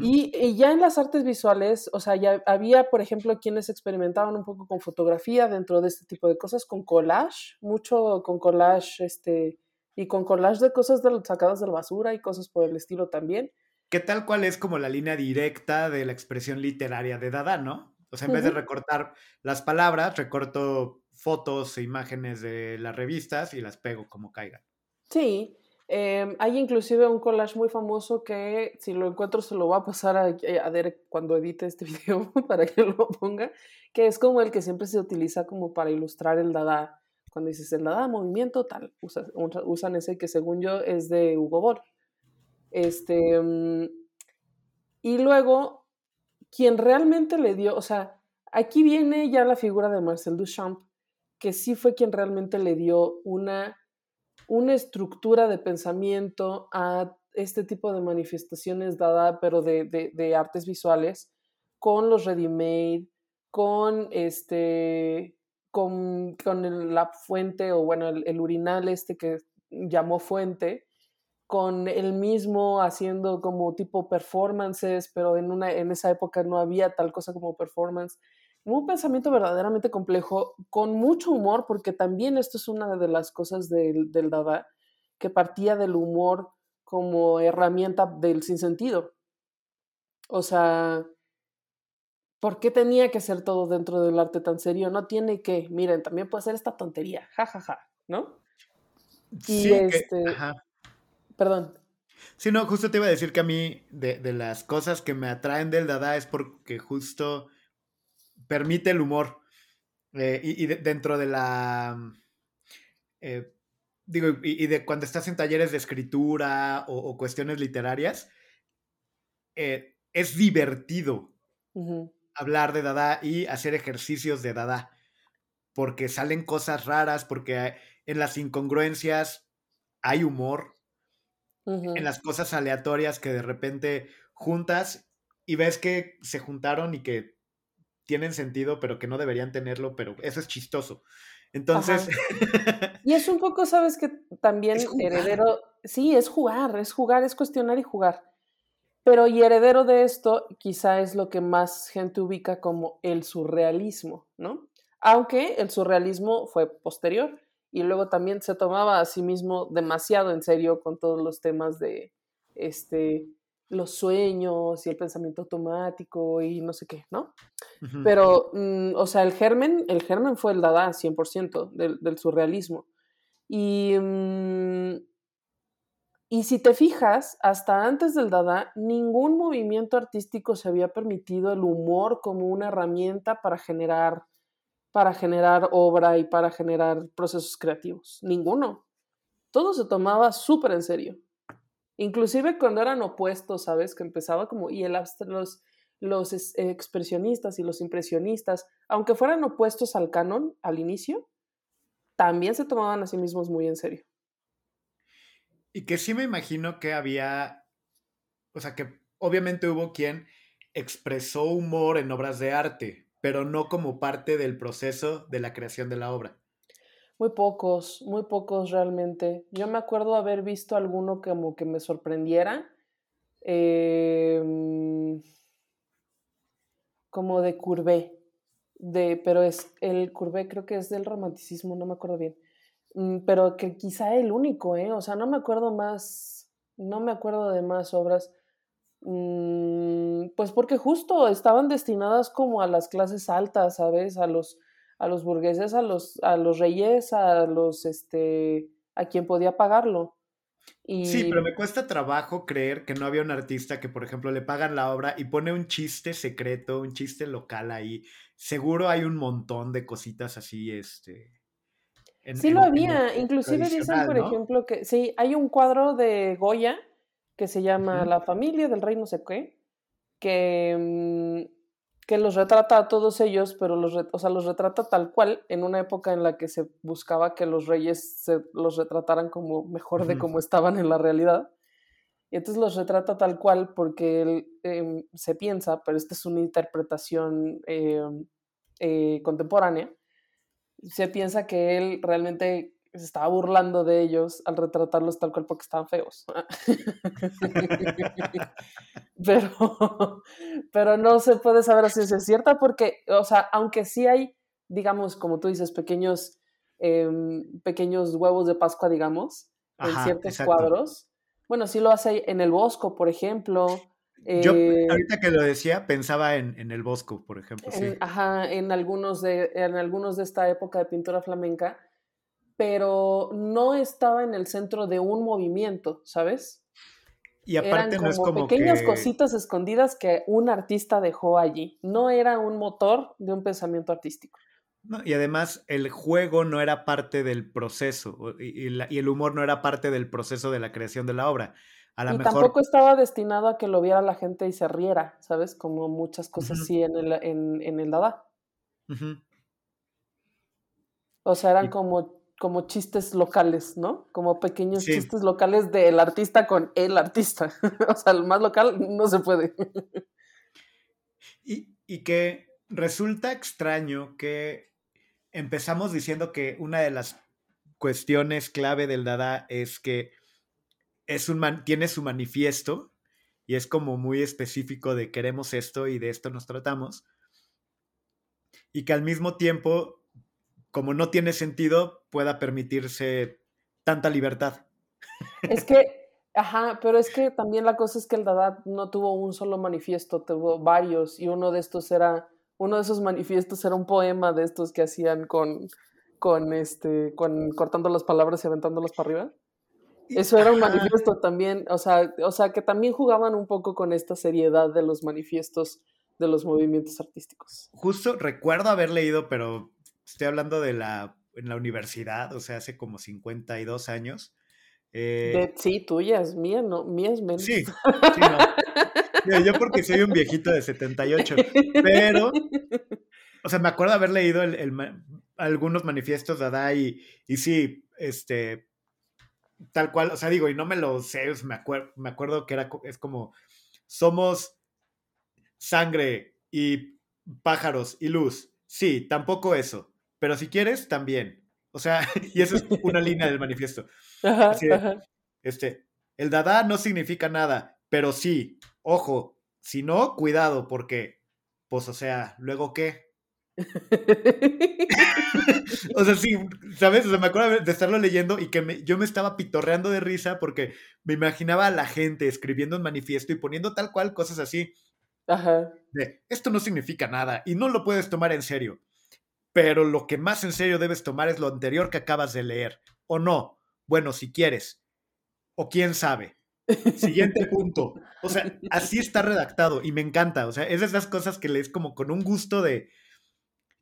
Speaker 2: y, ya en las artes visuales, o sea, ya había, por ejemplo, quienes experimentaban un poco con fotografía dentro de este tipo de cosas, con collage, mucho con collage, este, y con collage de cosas de, sacadas de la basura y cosas por el estilo también.
Speaker 3: Que tal cual es como la línea directa de la expresión literaria de Dada, ¿no? O sea, en vez de recortar las palabras, recorto fotos e imágenes de las revistas y las pego como caigan.
Speaker 2: Sí, em, hay inclusive un collage muy famoso que si lo encuentro se lo va a pasar a, eh, a Derek cuando edite este video para que lo ponga, que es como el que siempre se utiliza como para ilustrar el Dada cuando dices el nada movimiento, tal, usan, ese que según yo es de Hugo Boll. Este, mm, y luego, quien realmente le dio, o sea, aquí viene ya la figura de Marcel Duchamp, que sí fue quien realmente le dio una, una estructura de pensamiento a este tipo de manifestaciones dada, pero de, de artes visuales, con los ready-made, con este, con, con la fuente o bueno, el, urinal este que llamó fuente, con él mismo haciendo como tipo performances, pero en, una, en esa época no había tal cosa como performance. Un pensamiento verdaderamente complejo, con mucho humor, porque también esto es una de las cosas del, del Dada, que partía del humor como herramienta del sinsentido. O sea, ¿Por qué tenía que ser todo dentro del arte tan serio? No tiene que, miren, también puede ser esta tontería, jajaja, ja, ja, ¿no?
Speaker 3: sí, este,
Speaker 2: perdón.
Speaker 3: Sí, no, justo te iba a decir que a mí de, las cosas que me atraen del Dada es porque justo permite el humor. Eh, y, dentro de la... Eh, digo, y, de cuando estás en talleres de escritura o, cuestiones literarias, eh, es divertido hablar de Dada y hacer ejercicios de Dada. Porque salen cosas raras, porque en las incongruencias hay humor. En las cosas aleatorias que de repente juntas y ves que se juntaron y que tienen sentido, pero que no deberían tenerlo, pero eso es chistoso. Entonces.
Speaker 2: y es un poco, sabes que también heredero. Sí, es jugar, es jugar, es cuestionar y jugar. Pero y heredero de esto quizá es lo que más gente ubica como el surrealismo, ¿no? Aunque el surrealismo fue posterior y luego también se tomaba a sí mismo demasiado en serio con todos los temas de este, los sueños y el pensamiento automático y no sé qué, ¿no? Pero, mm, o sea, el germen, el germen fue el Dada 100% del, del surrealismo. Y, mm, y si te fijas, hasta antes del Dada, ningún movimiento artístico se había permitido el humor como una herramienta para generar, para generar obra y para generar procesos creativos. Ninguno. Todo se tomaba súper en serio. Inclusive cuando eran opuestos, ¿sabes? Que empezaba como, y el, los, los expresionistas y los impresionistas, aunque fueran opuestos al canon al inicio, también se tomaban a sí mismos muy en serio.
Speaker 3: Y que sí me imagino que había, o sea, que obviamente hubo quien expresó humor en obras de arte, pero no como parte del proceso de la creación de la obra.
Speaker 2: Muy pocos, muy pocos realmente. Yo me acuerdo haber visto alguno como que me sorprendiera. Em, como de Courbet. De, pero es el Courbet creo que es del romanticismo, no me acuerdo bien. Mm, pero que quizá el único, ¿eh? O sea, no me acuerdo más, no me acuerdo de más obras, pues porque justo estaban destinadas como a las clases altas, ¿sabes? A los, a los burgueses, a los, a los reyes, a los, este, a quien podía pagarlo.
Speaker 3: Y... Sí, pero me cuesta trabajo creer que no había un artista que, por ejemplo, le pagan la obra y pone un chiste secreto, un chiste local ahí. Seguro hay un montón de cositas así, este
Speaker 2: sí lo había, inclusive dicen, por ejemplo, que sí, hay un cuadro de Goya que se llama La familia del rey no sé qué, que, mm, que los retrata a todos ellos, pero los, o sea, los retrata tal cual en una época en la que se buscaba que los reyes se los retrataran como mejor de cómo estaban en la realidad. Y entonces los retrata tal cual porque él em, se piensa, pero esta es una interpretación em, eh, contemporánea, se piensa que él realmente se estaba burlando de ellos al retratarlos tal cual porque estaban feos. pero, pero no se puede saber si es cierta porque, o sea, aunque sí hay, digamos, como tú dices, pequeños, em, pequeños huevos de Pascua, digamos, en ciertos cuadros. Bueno, sí lo hace en el Bosco, por ejemplo.
Speaker 3: Yo, eh, ahorita que lo decía, pensaba en, en el Bosco, por ejemplo.
Speaker 2: sí. Ajá, en algunos, de, en algunos de esta época de pintura flamenca, pero no estaba en el centro de un movimiento, ¿sabes?
Speaker 3: Y aparte
Speaker 2: Eran
Speaker 3: no es como
Speaker 2: pequeñas
Speaker 3: que...
Speaker 2: cositas escondidas que un artista dejó allí. No era un motor de un pensamiento artístico.
Speaker 3: No, y además el juego no era parte del proceso y, y, la, y, el humor no era parte del proceso de la creación de la obra. A la
Speaker 2: y
Speaker 3: mejor...
Speaker 2: tampoco estaba destinado a que lo viera la gente y se riera, ¿sabes? Como muchas cosas uh -huh. sí en el, en, en el Dada. Uh -huh. O sea, eran y... como, como chistes locales, ¿no? Como pequeños sí. chistes locales del artista con el artista. o sea, el más local no se puede.
Speaker 3: y, y que resulta extraño que empezamos diciendo que una de las cuestiones clave del Dada es que es un man, tiene su manifiesto y es como muy específico de queremos esto y de esto nos tratamos. Y que al mismo tiempo, como no tiene sentido, pueda permitirse tanta libertad.
Speaker 2: Es que, ajá, pero es que también la cosa es que el Dada no tuvo un solo manifiesto, tuvo varios y uno de estos era uno de esos manifiestos era un poema de estos que hacían con, con este, con cortando las palabras y aventándolas para arriba. Eso era un manifiesto también, o sea, o sea, que también jugaban un poco con esta seriedad de los manifiestos de los movimientos artísticos.
Speaker 3: Justo recuerdo haber leído, pero estoy hablando de la, en la universidad, o sea, hace como 52 años.
Speaker 2: Eh, de, sí, tuya es mía, no, mía es menos.
Speaker 3: Sí, sí no. Mira, yo porque soy un viejito de 78, pero, o sea, me acuerdo haber leído el, el, algunos manifiestos de Dada y, y sí, este, tal cual, o sea, digo, y no me lo sé, me, acuer me acuerdo que era, es como, somos sangre y pájaros y luz. Sí, tampoco eso, pero si quieres, también. O sea, y eso es una línea del manifiesto.
Speaker 2: Ajá, Así de, ajá.
Speaker 3: Este, el Dada no significa nada, pero sí, ojo, si no, cuidado, porque, pues, o sea, ¿luego qué? o sea, sí, ¿sabes? O sea, me acuerdo de estarlo leyendo y que me, yo me estaba pitorreando de risa porque me imaginaba a la gente escribiendo un manifiesto y poniendo tal cual cosas así.
Speaker 2: Ajá.
Speaker 3: De, esto no significa nada y no lo puedes tomar en serio. Pero lo que más en serio debes tomar es lo anterior que acabas de leer. ¿O no? Bueno, si quieres. O quién sabe. Siguiente punto. O sea, así está redactado y me encanta. O sea, es de esas cosas que lees como con un gusto de.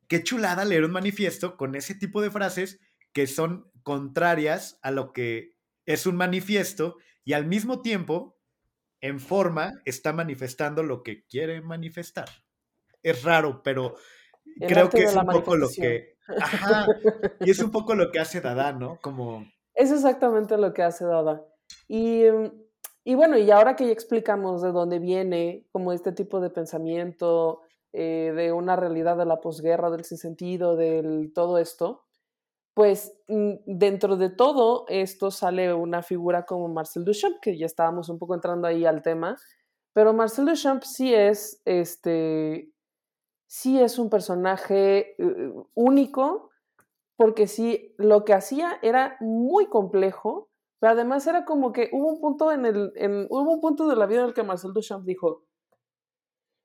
Speaker 3: Qué chulada leer un manifiesto con ese tipo de frases que son contrarias a lo que es un manifiesto y al mismo tiempo, en forma, está manifestando lo que quiere manifestar. Es raro, pero El creo que es un poco lo que. Ajá. Y es un poco lo que hace Dada, ¿no? Como.
Speaker 2: Es exactamente lo que hace Dada. Y, y, bueno, y ahora que ya explicamos de dónde viene como este tipo de pensamiento, eh, de una realidad de la posguerra, del sinsentido, del todo esto, pues mm, dentro de todo esto sale una figura como Marcel Duchamp, que ya estábamos un poco entrando ahí al tema, pero Marcel Duchamp sí es, este, sí es un personaje uh, único, porque sí, lo que hacía era muy complejo, pero además era como que hubo un punto en el, en, hubo un punto de la vida en el que Marcel Duchamp dijo,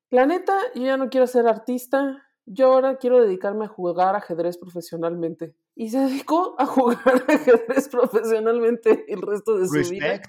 Speaker 2: Planeta, yo ya no quiero ser artista, yo ahora quiero dedicarme a jugar ajedrez profesionalmente. Y se dedicó a jugar ajedrez profesionalmente el resto de su
Speaker 3: Respect.
Speaker 2: vida.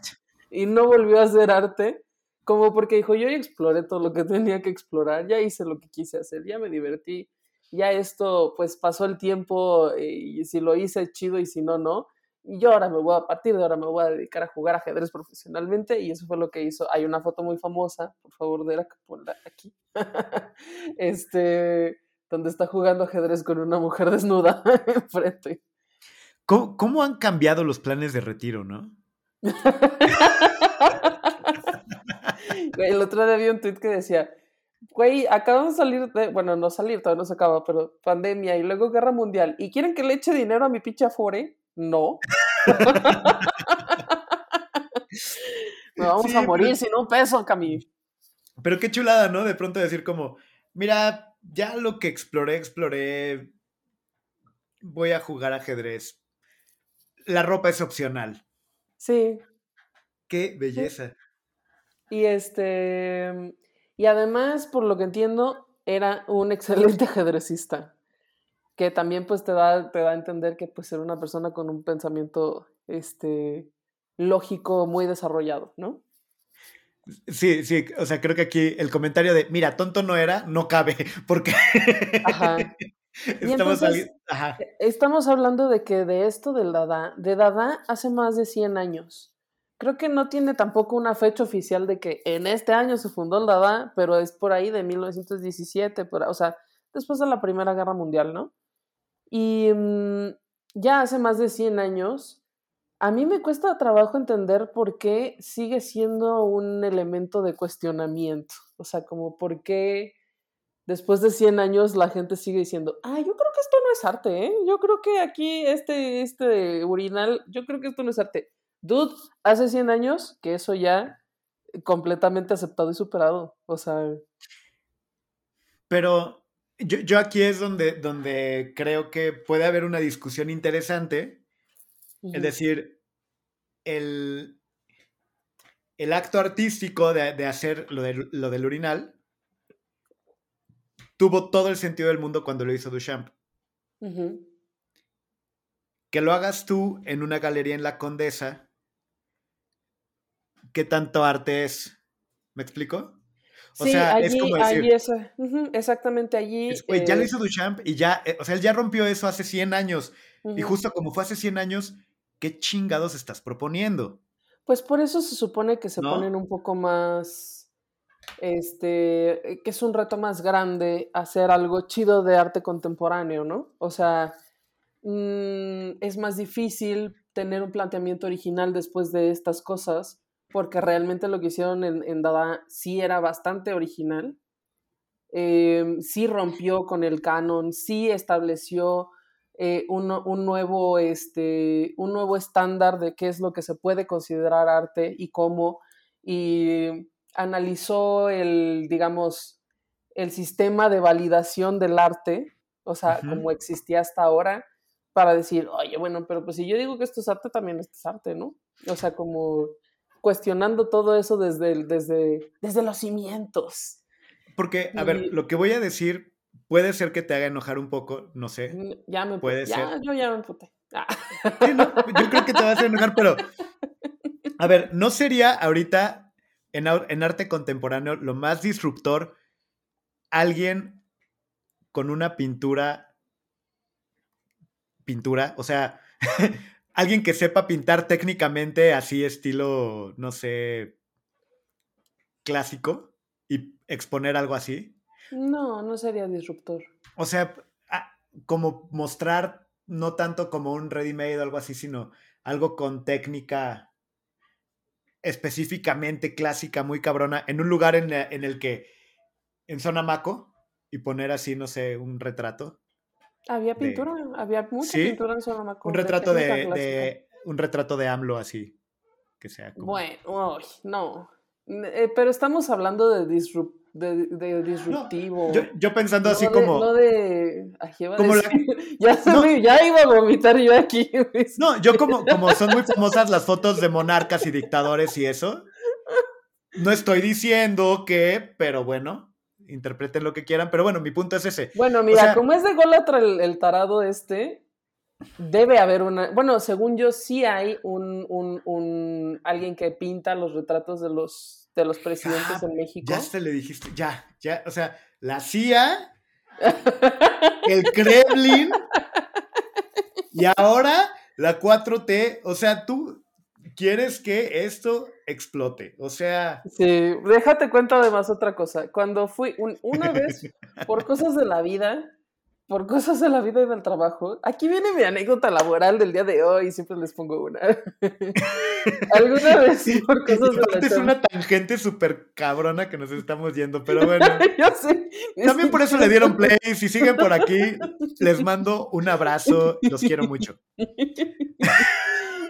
Speaker 2: Y no volvió a hacer arte, como porque dijo, yo ya exploré todo lo que tenía que explorar, ya hice lo que quise hacer, ya me divertí, ya esto, pues pasó el tiempo eh, y si lo hice chido y si no, no. Y yo ahora me voy a, a partir de ahora me voy a dedicar a jugar ajedrez profesionalmente y eso fue lo que hizo. Hay una foto muy famosa, por favor, de la ponla aquí. este, donde está jugando ajedrez con una mujer desnuda enfrente.
Speaker 3: ¿Cómo, ¿Cómo, han cambiado los planes de retiro, no?
Speaker 2: El otro día vi un tweet que decía, güey, acabamos de salir de, bueno, no salir, todavía no se acaba, pero pandemia y luego guerra mundial. ¿Y quieren que le eche dinero a mi pinche Afore? No. Me vamos a morir sin un peso, Cami.
Speaker 3: Pero qué chulada, ¿no? De pronto decir como, mira, ya lo que exploré, exploré, voy a jugar ajedrez. La ropa es opcional.
Speaker 2: Sí.
Speaker 3: Qué belleza.
Speaker 2: Y este, y además, por lo que entiendo, era un excelente ajedrecista, que también pues te da, te da a entender que pues era una persona con un pensamiento, este, lógico muy desarrollado, ¿no?
Speaker 3: Sí, sí, o sea, creo que aquí el comentario de, mira, tonto no era, no cabe, porque
Speaker 2: Ajá. estamos, estamos hablando de que de esto del Dada, de Dada hace más de 100 años. Creo que no tiene tampoco una fecha oficial de que en este año se fundó el Dada, pero es por ahí de 1917, por, o sea, después de la Primera Guerra Mundial, ¿no? Y mm, ya hace más de 100 años a mí me cuesta trabajo entender por qué sigue siendo un elemento de cuestionamiento. O sea, como por qué después de 100 años la gente sigue diciendo, ah, yo creo que esto no es arte, ¿eh? Yo creo que aquí este, este urinal, yo creo que esto no es arte. Dude, hace 100 años que eso ya completamente aceptado y superado. O sea...
Speaker 3: Pero yo, yo aquí es donde, donde creo que puede haber una discusión interesante es decir, el, el acto artístico de, hacer lo, lo, del urinal tuvo todo el sentido del mundo cuando lo hizo Duchamp. Que lo hagas tú en una galería en la Condesa, ¿qué tanto arte es? ¿Me explico?
Speaker 2: O sea, es como decir, exactamente allí.
Speaker 3: Ya lo eh hizo Duchamp y ya, eh, o sea, él ya rompió eso hace 100 años. Y justo como fue hace 100 años, ¿qué chingados estás proponiendo?
Speaker 2: Pues por eso se supone que se ponen un poco más, este, eh, que es un reto más grande hacer algo chido de arte contemporáneo, ¿no? O sea, mm, es más difícil tener un planteamiento original después de estas cosas, porque realmente lo que hicieron en, Dada sí era bastante original, em, sí rompió con el canon, sí estableció eh, un, nuevo, este, un nuevo estándar de qué es lo que se puede considerar arte y cómo, y analizó el, digamos, el sistema de validación del arte, o sea, como existía hasta ahora, para decir, oye, bueno, pero pues si yo digo que esto es arte, también esto es arte, ¿no? O sea, como cuestionando todo eso desde, desde, desde los cimientos.
Speaker 3: Porque, a ver, lo que voy a decir Puede ser que te haga enojar un poco, no sé.
Speaker 2: Ya me puede ser. Yo ya me emputé. Ah.
Speaker 3: yo creo que te va a enojar, pero. A ver, ¿no sería ahorita en, en arte contemporáneo lo más disruptor alguien con una pintura. Pintura, o sea, alguien que sepa pintar técnicamente así, estilo, no sé, clásico y exponer algo así?
Speaker 2: No, no sería disruptor.
Speaker 3: O sea, como mostrar no tanto como un ready-made o algo así, sino algo con técnica específicamente clásica, muy cabrona, en un lugar en, el que, en zona Maco, y poner así, no sé, un retrato.
Speaker 2: Había pintura, había mucha pintura en zona Maco.
Speaker 3: Un retrato de, un retrato de AMLO así, que sea
Speaker 2: como... Bueno, no. Eh, pero estamos hablando de disrupt de, disruptivo.
Speaker 3: yo, pensando así como.
Speaker 2: No de. ya, iba a vomitar yo aquí.
Speaker 3: No, yo como, como son muy famosas las fotos de monarcas y dictadores y eso. No estoy diciendo que, pero bueno, interpreten lo que quieran. Pero bueno, mi punto es ese.
Speaker 2: Bueno, mira, como es de Golatra el, tarado este, debe haber una. Bueno, según yo, sí hay un, un, un alguien que pinta los retratos de los de los presidentes en México.
Speaker 3: Ya se le dijiste, ya, ya, o sea, la CIA, el Kremlin y ahora la 4T, o sea, tú quieres que esto explote, o sea...
Speaker 2: Sí, déjate cuento además otra cosa. Cuando fui, una vez, por cosas de la vida, por cosas de la vida y del trabajo. Aquí viene mi anécdota laboral del día de hoy, siempre les pongo una. Alguna vez por cosas de
Speaker 3: la Es una tangente súper cabrona que nos estamos yendo, pero bueno.
Speaker 2: Yo sé.
Speaker 3: También por eso le dieron play. Si siguen por aquí, les mando un abrazo. Los quiero mucho.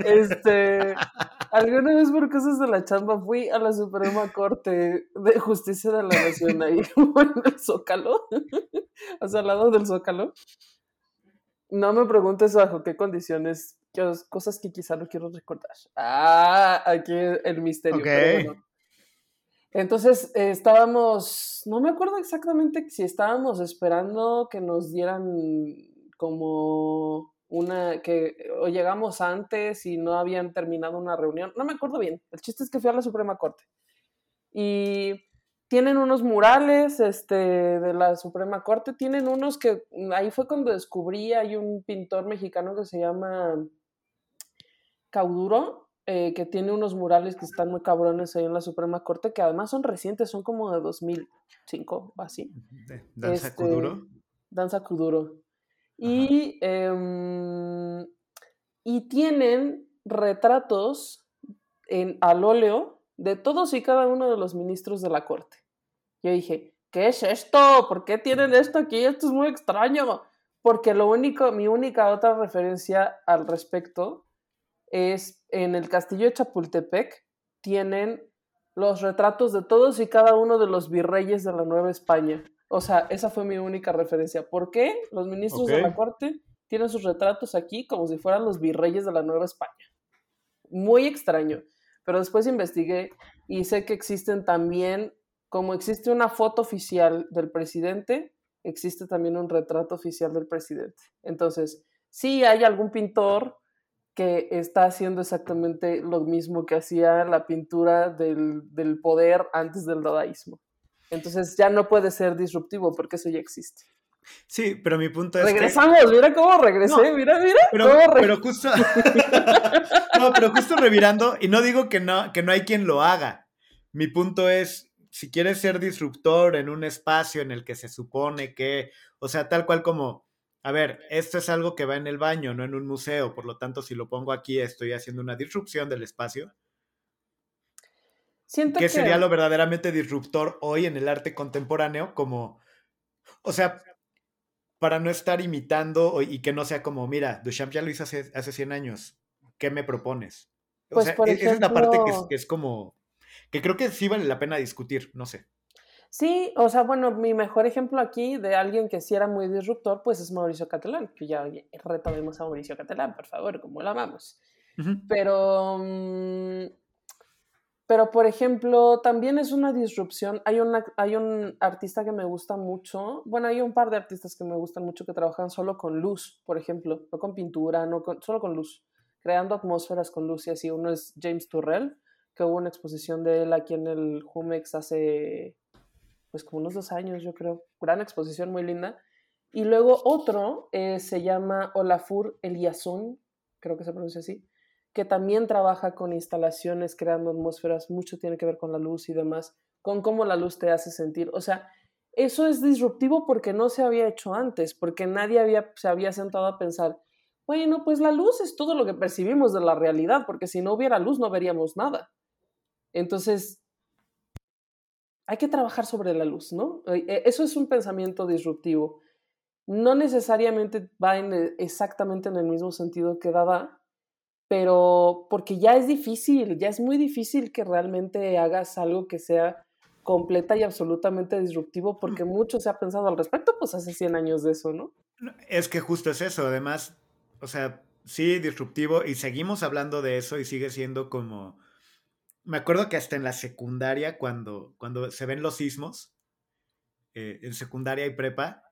Speaker 2: Este, alguna vez por cosas de la chamba fui a la Suprema Corte de Justicia de la Nación ahí en el Zócalo, o sea, al lado del Zócalo. No me preguntes bajo qué condiciones, cosas que quizá no quiero recordar. Ah, aquí el misterio. Entonces estábamos, no me acuerdo exactamente si estábamos esperando que nos dieran como una que o llegamos antes y no habían terminado una reunión, no me acuerdo bien. El chiste es que fui a la Suprema Corte. Y tienen unos murales este, de la Suprema Corte, tienen unos que ahí fue cuando descubrí, hay un pintor mexicano que se llama Cauduro, eh, que tiene unos murales que están muy cabrones ahí en la Suprema Corte, que además son recientes, son como de 2005, así.
Speaker 3: ¿Danza este,
Speaker 2: Danza Kuduro. Y, em, y tienen retratos en, al óleo de todos y cada uno de los ministros de la corte. Yo dije, ¿qué es esto? ¿Por qué tienen esto aquí? Esto es muy extraño. Porque lo único, mi única otra referencia al respecto es en el castillo de Chapultepec tienen los retratos de todos y cada uno de los virreyes de la Nueva España. O sea, esa fue mi única referencia. ¿Por qué los ministros de la corte tienen sus retratos aquí como si fueran los virreyes de la Nueva España? Muy extraño. Pero después investigué y sé que existen también, como existe una foto oficial del presidente, existe también un retrato oficial del presidente. Entonces, sí hay algún pintor que está haciendo exactamente lo mismo que hacía la pintura del, del poder antes del dadaísmo. Entonces ya no puede ser disruptivo porque eso ya existe.
Speaker 3: Sí, pero mi punto es.
Speaker 2: Regresamos, mira cómo regresé, mira, mira.
Speaker 3: Pero, pero justo. no, pero justo revirando, y no digo que no, que no hay quien lo haga. Mi punto es: si quieres ser disruptor en un espacio en el que se supone que, o sea, tal cual como, a ver, esto es algo que va en el baño, no en un museo, por lo tanto, si lo pongo aquí, estoy haciendo una disrupción del espacio. ¿Qué sería lo verdaderamente disruptor hoy en el arte contemporáneo? Como, o sea, para no estar imitando y que no sea como, mira, Duchamp ya lo hizo hace, hace 100 años, ¿qué me propones? O pues, sea, e, esa es la parte que es, como, que creo que sí vale la pena discutir, no sé.
Speaker 2: Sí, o sea, bueno, mi mejor ejemplo aquí de alguien que sí era muy disruptor, pues es Mauricio Catalán, que ya retomemos a Mauricio Catalán, por favor, como lo amamos. Pero mm, pero, por ejemplo, también es una disrupción. Hay, una, hay un artista que me gusta mucho. Bueno, hay un par de artistas que me gustan mucho que trabajan solo con luz, por ejemplo. No con pintura, no solo con luz. Creando atmósferas con luz y así. Uno es James Turrell, que hubo una exposición de él aquí en el Jumex hace, pues como unos dos años, yo creo. Gran exposición, muy linda. Y luego otro eh, se llama Olafur Eliasson, creo que se pronuncia así que también trabaja con instalaciones, creando atmósferas, mucho tiene que ver con la luz y demás, con cómo la luz te hace sentir. O sea, eso es disruptivo porque no se había hecho antes, porque nadie había, se había sentado a pensar, bueno, pues la luz es todo lo que percibimos de la realidad, porque si no hubiera luz no veríamos nada. Entonces, hay que trabajar sobre la luz, ¿no? E, e, eso es un pensamiento disruptivo. No necesariamente va en, exactamente en el mismo sentido que Dada, pero porque ya es difícil, ya es muy difícil que realmente hagas algo que sea completa y absolutamente disruptivo, porque mucho se ha pensado al respecto, pues hace 100 años de eso, ¿no?
Speaker 3: Es que justo es eso, además, o sea, sí, disruptivo, y seguimos hablando de eso y sigue siendo como... Me acuerdo que hasta en la secundaria, cuando, cuando se ven los sismos, eh, en secundaria y prepa,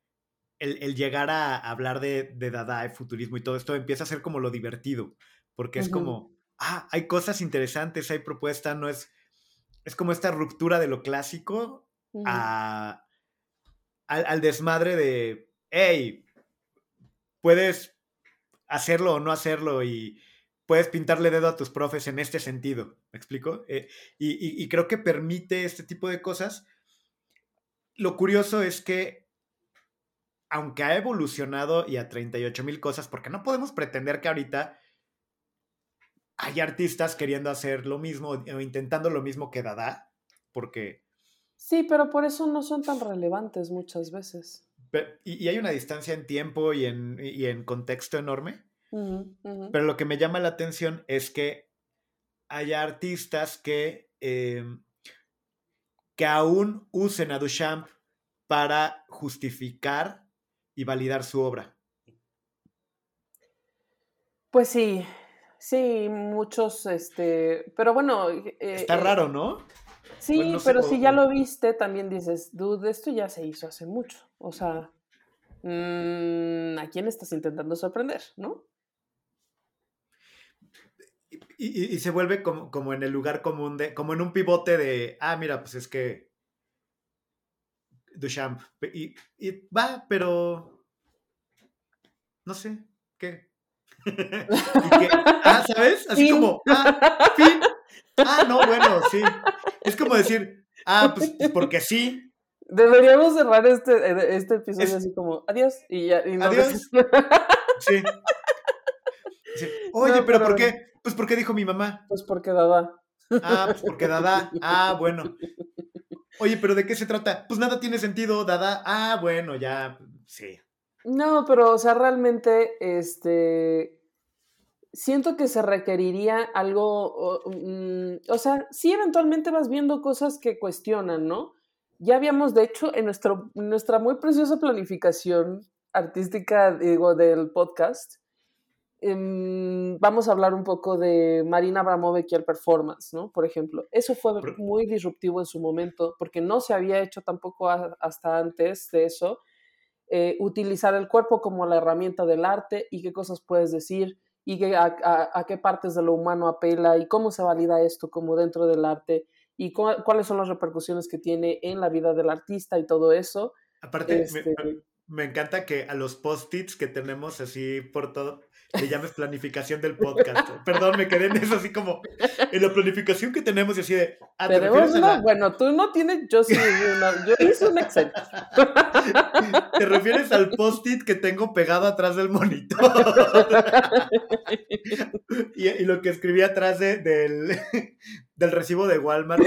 Speaker 3: el, llegar a hablar de, de Dada, de futurismo y todo esto empieza a ser como lo divertido porque es como, ah, hay cosas interesantes, hay propuestas, no es, es como esta ruptura de lo clásico al, desmadre de, hey, puedes hacerlo o no hacerlo y puedes pintarle dedo a tus profes en este sentido, ¿me explico? Eh, y, y creo que permite este tipo de cosas. Lo curioso es que aunque ha evolucionado y a 38 mil cosas, porque no podemos pretender que ahorita hay artistas queriendo hacer lo mismo o intentando lo mismo que Dada, porque...
Speaker 2: Sí, pero por eso no son tan relevantes muchas veces.
Speaker 3: y, hay una distancia en tiempo y en, en contexto enorme. Pero lo que me llama la atención es que hay artistas que, em, que aún usen a Duchamp para justificar y validar su obra.
Speaker 2: Pues sí, sí, muchos, este, pero bueno.
Speaker 3: Eh, Está eh, raro, ¿no?
Speaker 2: Sí, pero si ya lo viste, también dices, dude, esto ya se hizo hace mucho. O sea, mm, ¿a quién estás intentando sorprender, no?
Speaker 3: Y, se vuelve como, como, en el lugar común de, como en un pivote de, ah, mira, pues es que Duchamp. Y, y va, pero no sé, ¿qué? Ah, ¿sabes? Así como, ah, fin. Ah, no, bueno, sí. Es como decir, ah, pues, pues porque sí.
Speaker 2: Deberíamos cerrar este, este episodio así como, adiós, y ya. Y
Speaker 3: adiós. Sí. Oye, pero, ¿por qué? Pues porque dijo mi mamá.
Speaker 2: Pues porque Dada.
Speaker 3: Ah, pues porque Dada. Ah, bueno. Oye, pero ¿de qué se trata? Pues nada tiene sentido, Dada. Ah, bueno, ya, sí.
Speaker 2: No, pero, o sea, realmente, este, siento que se requeriría algo, o, mm, o sea, sí eventualmente vas viendo cosas que cuestionan, ¿no? Ya habíamos, de hecho, en nuestro, nuestra muy preciosa planificación artística, digo, del podcast, Em, vamos a hablar un poco de Marina Abramovic y el performance, ¿no? Por ejemplo, eso fue muy disruptivo en su momento porque no se había hecho tampoco hasta antes de eso. Eh, utilizar el cuerpo como la herramienta del arte y qué cosas puedes decir y a, qué partes de lo humano apela y cómo se valida esto como dentro del arte y cuáles son las repercusiones que tiene en la vida del artista y todo eso.
Speaker 3: Aparte, este me encanta que a los post-its que tenemos así por todo, le llames planificación del podcast. Perdón, me quedé en eso así como en la planificación que tenemos y así de...
Speaker 2: Ah, bueno, tú no tienes, yo sí, yo hice un Excel.
Speaker 3: ¿Te refieres al post-it que tengo pegado atrás del monitor? y, lo que escribí atrás de, del, del recibo de Walmart.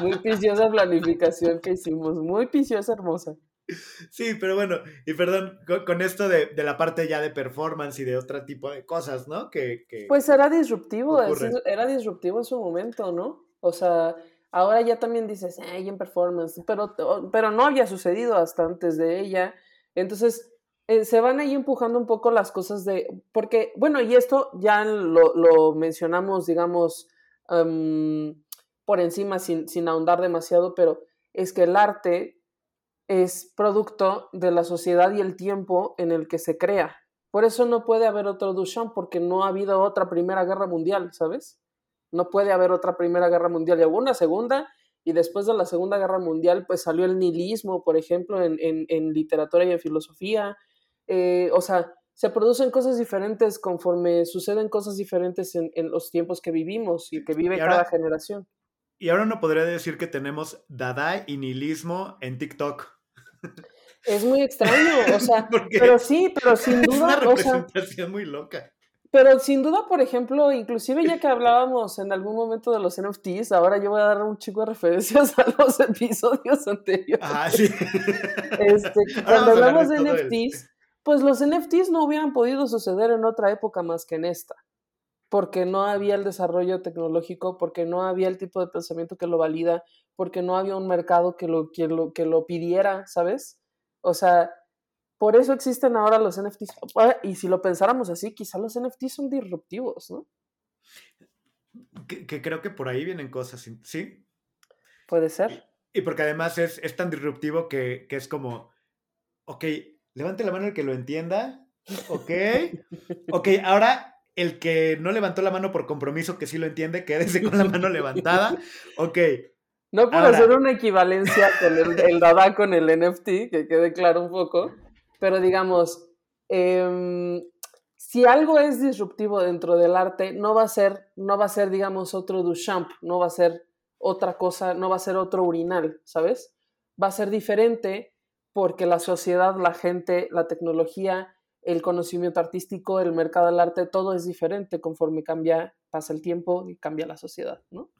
Speaker 2: muy piciosa planificación que hicimos, muy piciosa, hermosa.
Speaker 3: Sí, pero bueno, y perdón, con, esto de, la parte ya de performance y de otro tipo de cosas, ¿no? Que,
Speaker 2: pues era disruptivo, era disruptivo en su momento, ¿no? O sea, ahora ya también dices, ay, en performance, pero, pero no había sucedido hasta antes de ella. Entonces, eh, se van ahí empujando un poco las cosas de, porque, bueno, y esto ya lo, mencionamos, digamos, por encima sin, sin ahondar demasiado, pero es que el arte es producto de la sociedad y el tiempo en el que se crea. Por eso no puede haber otro Duchamp, porque no ha habido otra Primera Guerra Mundial, ¿sabes? No puede haber otra Primera Guerra Mundial. Y hubo una segunda, y después de la Segunda Guerra Mundial, pues salió el nihilismo, por ejemplo, en, en literatura y en filosofía, eh, o sea, se producen cosas diferentes conforme suceden cosas diferentes en, los tiempos que vivimos y que vive cada generación.
Speaker 3: Y ahora no podría decir que tenemos dada y nihilismo en TikTok.
Speaker 2: Es muy extraño, o sea, pero sí, pero sin duda. Es
Speaker 3: una representación muy loca.
Speaker 2: Pero sin duda, por ejemplo, inclusive ya que hablábamos en algún momento de los NFTs, ahora yo voy a dar un chico de referencias a los episodios anteriores.
Speaker 3: Ah, sí.
Speaker 2: Este, cuando hablamos de NFTs, pues los NFTs no hubieran podido suceder en otra época más que en esta, porque no había el desarrollo tecnológico, porque no había el tipo de pensamiento que lo valida, porque no había un mercado que lo, que lo, que lo pidiera, ¿sabes? O sea, por eso existen ahora los NFTs. Y si lo pensáramos así, quizá los NFTs son disruptivos, ¿no?
Speaker 3: Que, creo que por ahí vienen cosas, ¿sí?
Speaker 2: Puede ser.
Speaker 3: Y, porque además es, es tan disruptivo que, que, es como, ok, Levante la mano el que lo entienda. Ok. Ok, ahora el que no levantó la mano por compromiso, que sí lo entiende, quédese con la mano levantada. Ok.
Speaker 2: No puedo hacer una equivalencia con el, el Dada con el NFT, que quede claro un poco, pero digamos, em, si algo es disruptivo dentro del arte, no va a ser, no va a ser, digamos, otro Duchamp, no va a ser otra cosa, no va a ser otro urinal, ¿sabes? Va a ser diferente porque la sociedad, la gente, la tecnología, el conocimiento artístico, el mercado del arte, todo es diferente conforme cambia, pasa el tiempo y cambia la sociedad, ¿no?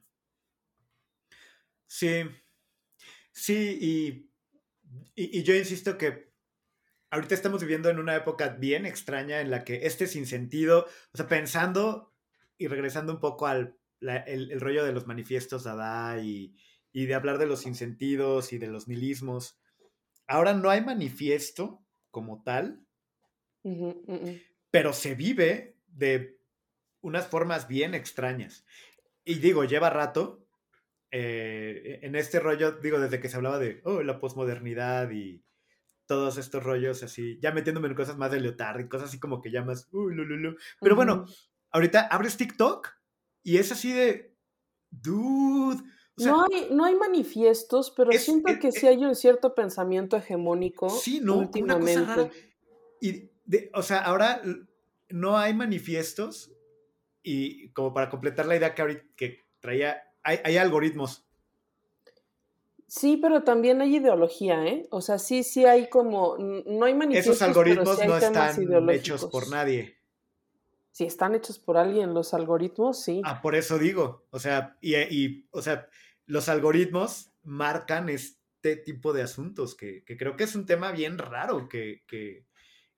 Speaker 3: Sí, sí, y, y, yo insisto que ahorita estamos viviendo en una época bien extraña en la que este sinsentido, o sea, pensando y regresando un poco al el, rollo de los manifiestos Dada y, y de hablar de los sinsentidos y de los nihilismos, ahora no hay manifiesto como tal, pero se vive de unas formas bien extrañas. Y digo, lleva rato, eh, en este rollo, digo, desde que se hablaba de oh, la posmodernidad y todos estos rollos así, ya metiéndome en cosas más de Leotard y cosas así como que llamas, uh, Pero bueno, ahorita abres TikTok y es así de, dude.
Speaker 2: no, hay, no hay manifiestos, pero siento que sí hay un cierto pensamiento hegemónico sí, ¿no? últimamente.
Speaker 3: Y, o sea, ahora no hay manifiestos y como para completar la idea que, que traía hay, algoritmos.
Speaker 2: Sí, pero también hay ideología, ¿eh? O sea, sí, sí hay como, no hay
Speaker 3: manifestos. Esos algoritmos no están hechos por nadie.
Speaker 2: Si están hechos por alguien, los algoritmos, sí.
Speaker 3: Ah, por eso digo. O sea, y, o sea, los algoritmos marcan este tipo de asuntos, que, creo que es un tema bien raro que,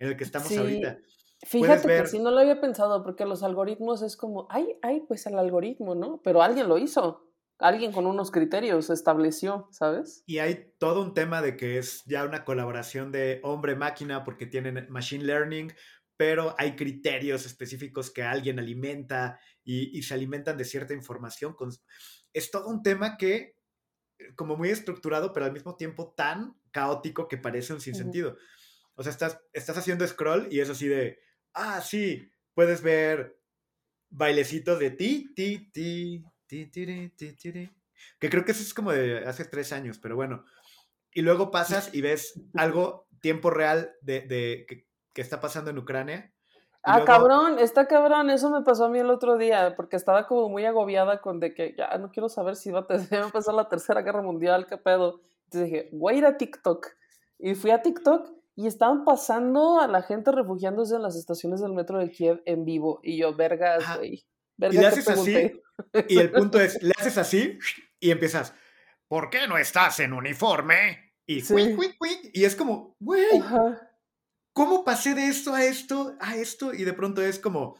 Speaker 3: en el que estamos ahorita.
Speaker 2: Fíjate que si no lo había pensado, porque los algoritmos es como, ay, ay, pues el algoritmo, ¿no? Pero alguien lo hizo. Alguien con unos criterios estableció, ¿sabes?
Speaker 3: Y hay todo un tema de que es ya una colaboración de hombre-máquina porque tienen machine learning, pero hay criterios específicos que alguien alimenta y, se alimentan de cierta información. Es todo un tema que, como muy estructurado, pero al mismo tiempo tan caótico que parece un sinsentido. O sea, estás, estás haciendo scroll y es así de, ah, sí, puedes ver bailecitos de ti, ti, ti, ti, ti, ti, ti, que creo que eso es como de hace tres años, pero bueno. Y luego pasas y ves algo tiempo real de, de que, está pasando en Ucrania.
Speaker 2: Ah, cabrón, está cabrón, eso me pasó a mí el otro día, porque estaba como muy agobiada con de que ya no quiero saber si va a, empezar la tercera guerra mundial, qué pedo. Entonces dije, voy a ir a TikTok. Y fui a TikTok y estaban pasando a la gente refugiándose en las estaciones del metro de Kiev en vivo. Y yo, vergas, güey.
Speaker 3: Y le haces así. Y el punto es, le haces así y empiezas, ¿por qué no estás en uniforme? Y, y es como, güey, ¿cómo pasé de esto a esto, a esto? Y de pronto es como,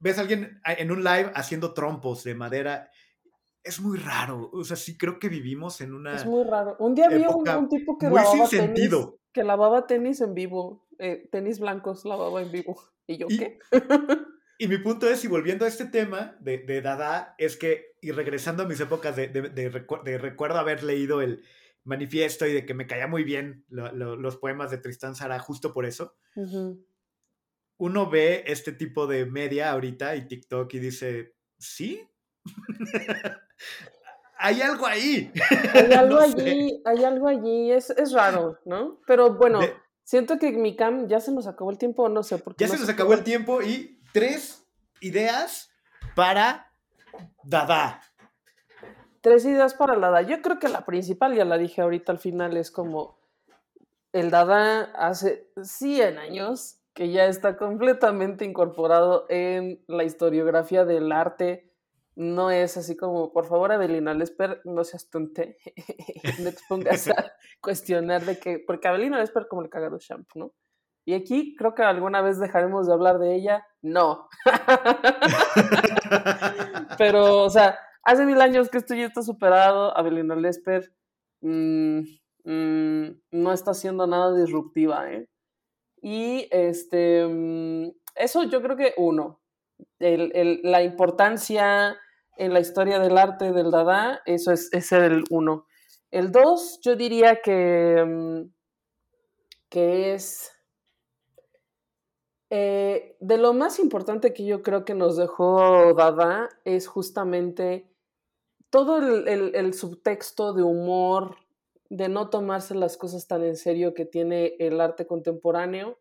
Speaker 3: ves a alguien en un live haciendo trompos de madera. Es muy raro. O sea, sí creo que vivimos en una.
Speaker 2: Es muy raro. Un día vi un, un tipo que muy sin sentido que lavaba tenis en vivo, eh, tenis blancos lavaba en vivo. ¿Y yo qué?
Speaker 3: y mi punto es, y volviendo a este tema de, Dada, es que, y regresando a mis épocas de, de, recuerdo haber leído el manifiesto y de que me caía muy bien los poemas de Tristán Sara justo por eso, uno ve este tipo de media ahorita y TikTok y dice, ¿sí? hay algo ahí.
Speaker 2: Hay algo allí, hay algo allí, es, es, raro, ¿no? Pero bueno, siento que mi cam ya se nos acabó el tiempo, no sé por
Speaker 3: qué. Ya se nos acabó el tiempo y tres ideas para Dada.
Speaker 2: Tres ideas para Dada. Yo creo que la principal, ya la dije ahorita al final, es como el Dada hace 100 años que ya está completamente incorporado en la historiografía del arte no es así como, por favor, Avelina Lesper, no seas tonte, no te pongas a cuestionar de que, porque Avelina Lesper como el cagado champ, ¿no? Y aquí creo que alguna vez dejaremos de hablar de ella, no. Pero, o sea, hace mil años que esto ya está superado, Avelina Lesper mm, mm, no está haciendo nada disruptiva, ¿eh? Y este, mm, eso yo creo que uno, la importancia en la historia del arte del Dada, eso es, el uno. El dos, yo diría que, mm, que es eh, de lo más importante que yo creo que nos dejó Dada es justamente todo el, subtexto de humor, de no tomarse las cosas tan en serio que tiene el arte contemporáneo.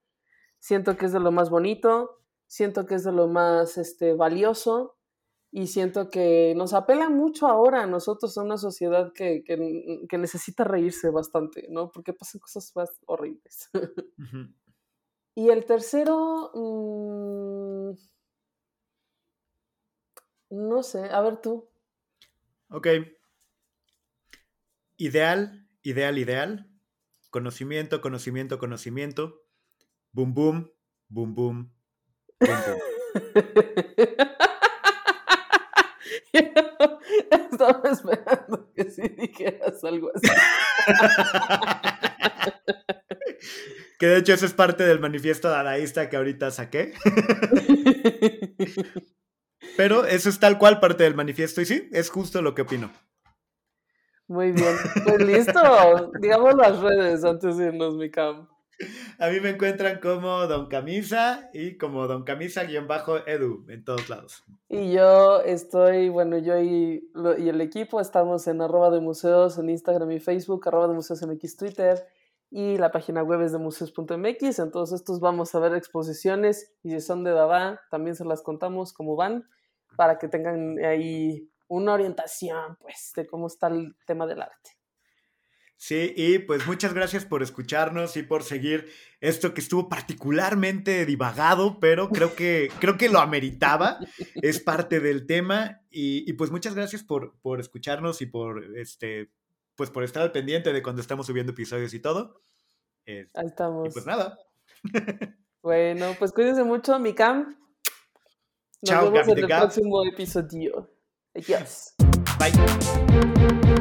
Speaker 2: Siento que es de lo más bonito, siento que es de lo más este, valioso y siento que nos apela mucho ahora a nosotros, a una sociedad que, que, necesita reírse bastante, ¿no? Porque pasan cosas más horribles. y el tercero, mm, no sé, a ver tú.
Speaker 3: Ok. Ideal, ideal, ideal. Conocimiento, conocimiento, conocimiento. Boom, boom, boom, boom, boom, boom.
Speaker 2: Estaba esperando que sí dijeras algo así.
Speaker 3: que de hecho eso es parte del manifiesto dadaísta que ahorita saqué. Pero eso es tal cual parte del manifiesto y sí, es justo lo que opino.
Speaker 2: Muy bien, pues listo. Digamos las redes antes de irnos, mi cam.
Speaker 3: A mí me encuentran como Don Camisa y como Don Camisa-Edu en todos lados.
Speaker 2: Y yo estoy, bueno, yo y, el equipo estamos en arroba de museos en Instagram y Facebook, arroba de museos MX Twitter y la página web es de museos.mx. En todos estos vamos a ver exposiciones y si son de Dada, también se las contamos cómo van para que tengan ahí una orientación, pues, de cómo está el tema del arte.
Speaker 3: Sí, y pues muchas gracias por escucharnos y por seguir esto que estuvo particularmente divagado, pero creo que, creo que lo ameritaba, es parte del tema y, pues muchas gracias por, por escucharnos y por, este, pues por estar al pendiente de cuando estamos subiendo episodios y todo.
Speaker 2: Ahí estamos.
Speaker 3: Y pues nada.
Speaker 2: Bueno, pues cuídense mucho, mi cam. Nos Chao, vemos en el próximo episodio. Adiós.
Speaker 3: Bye.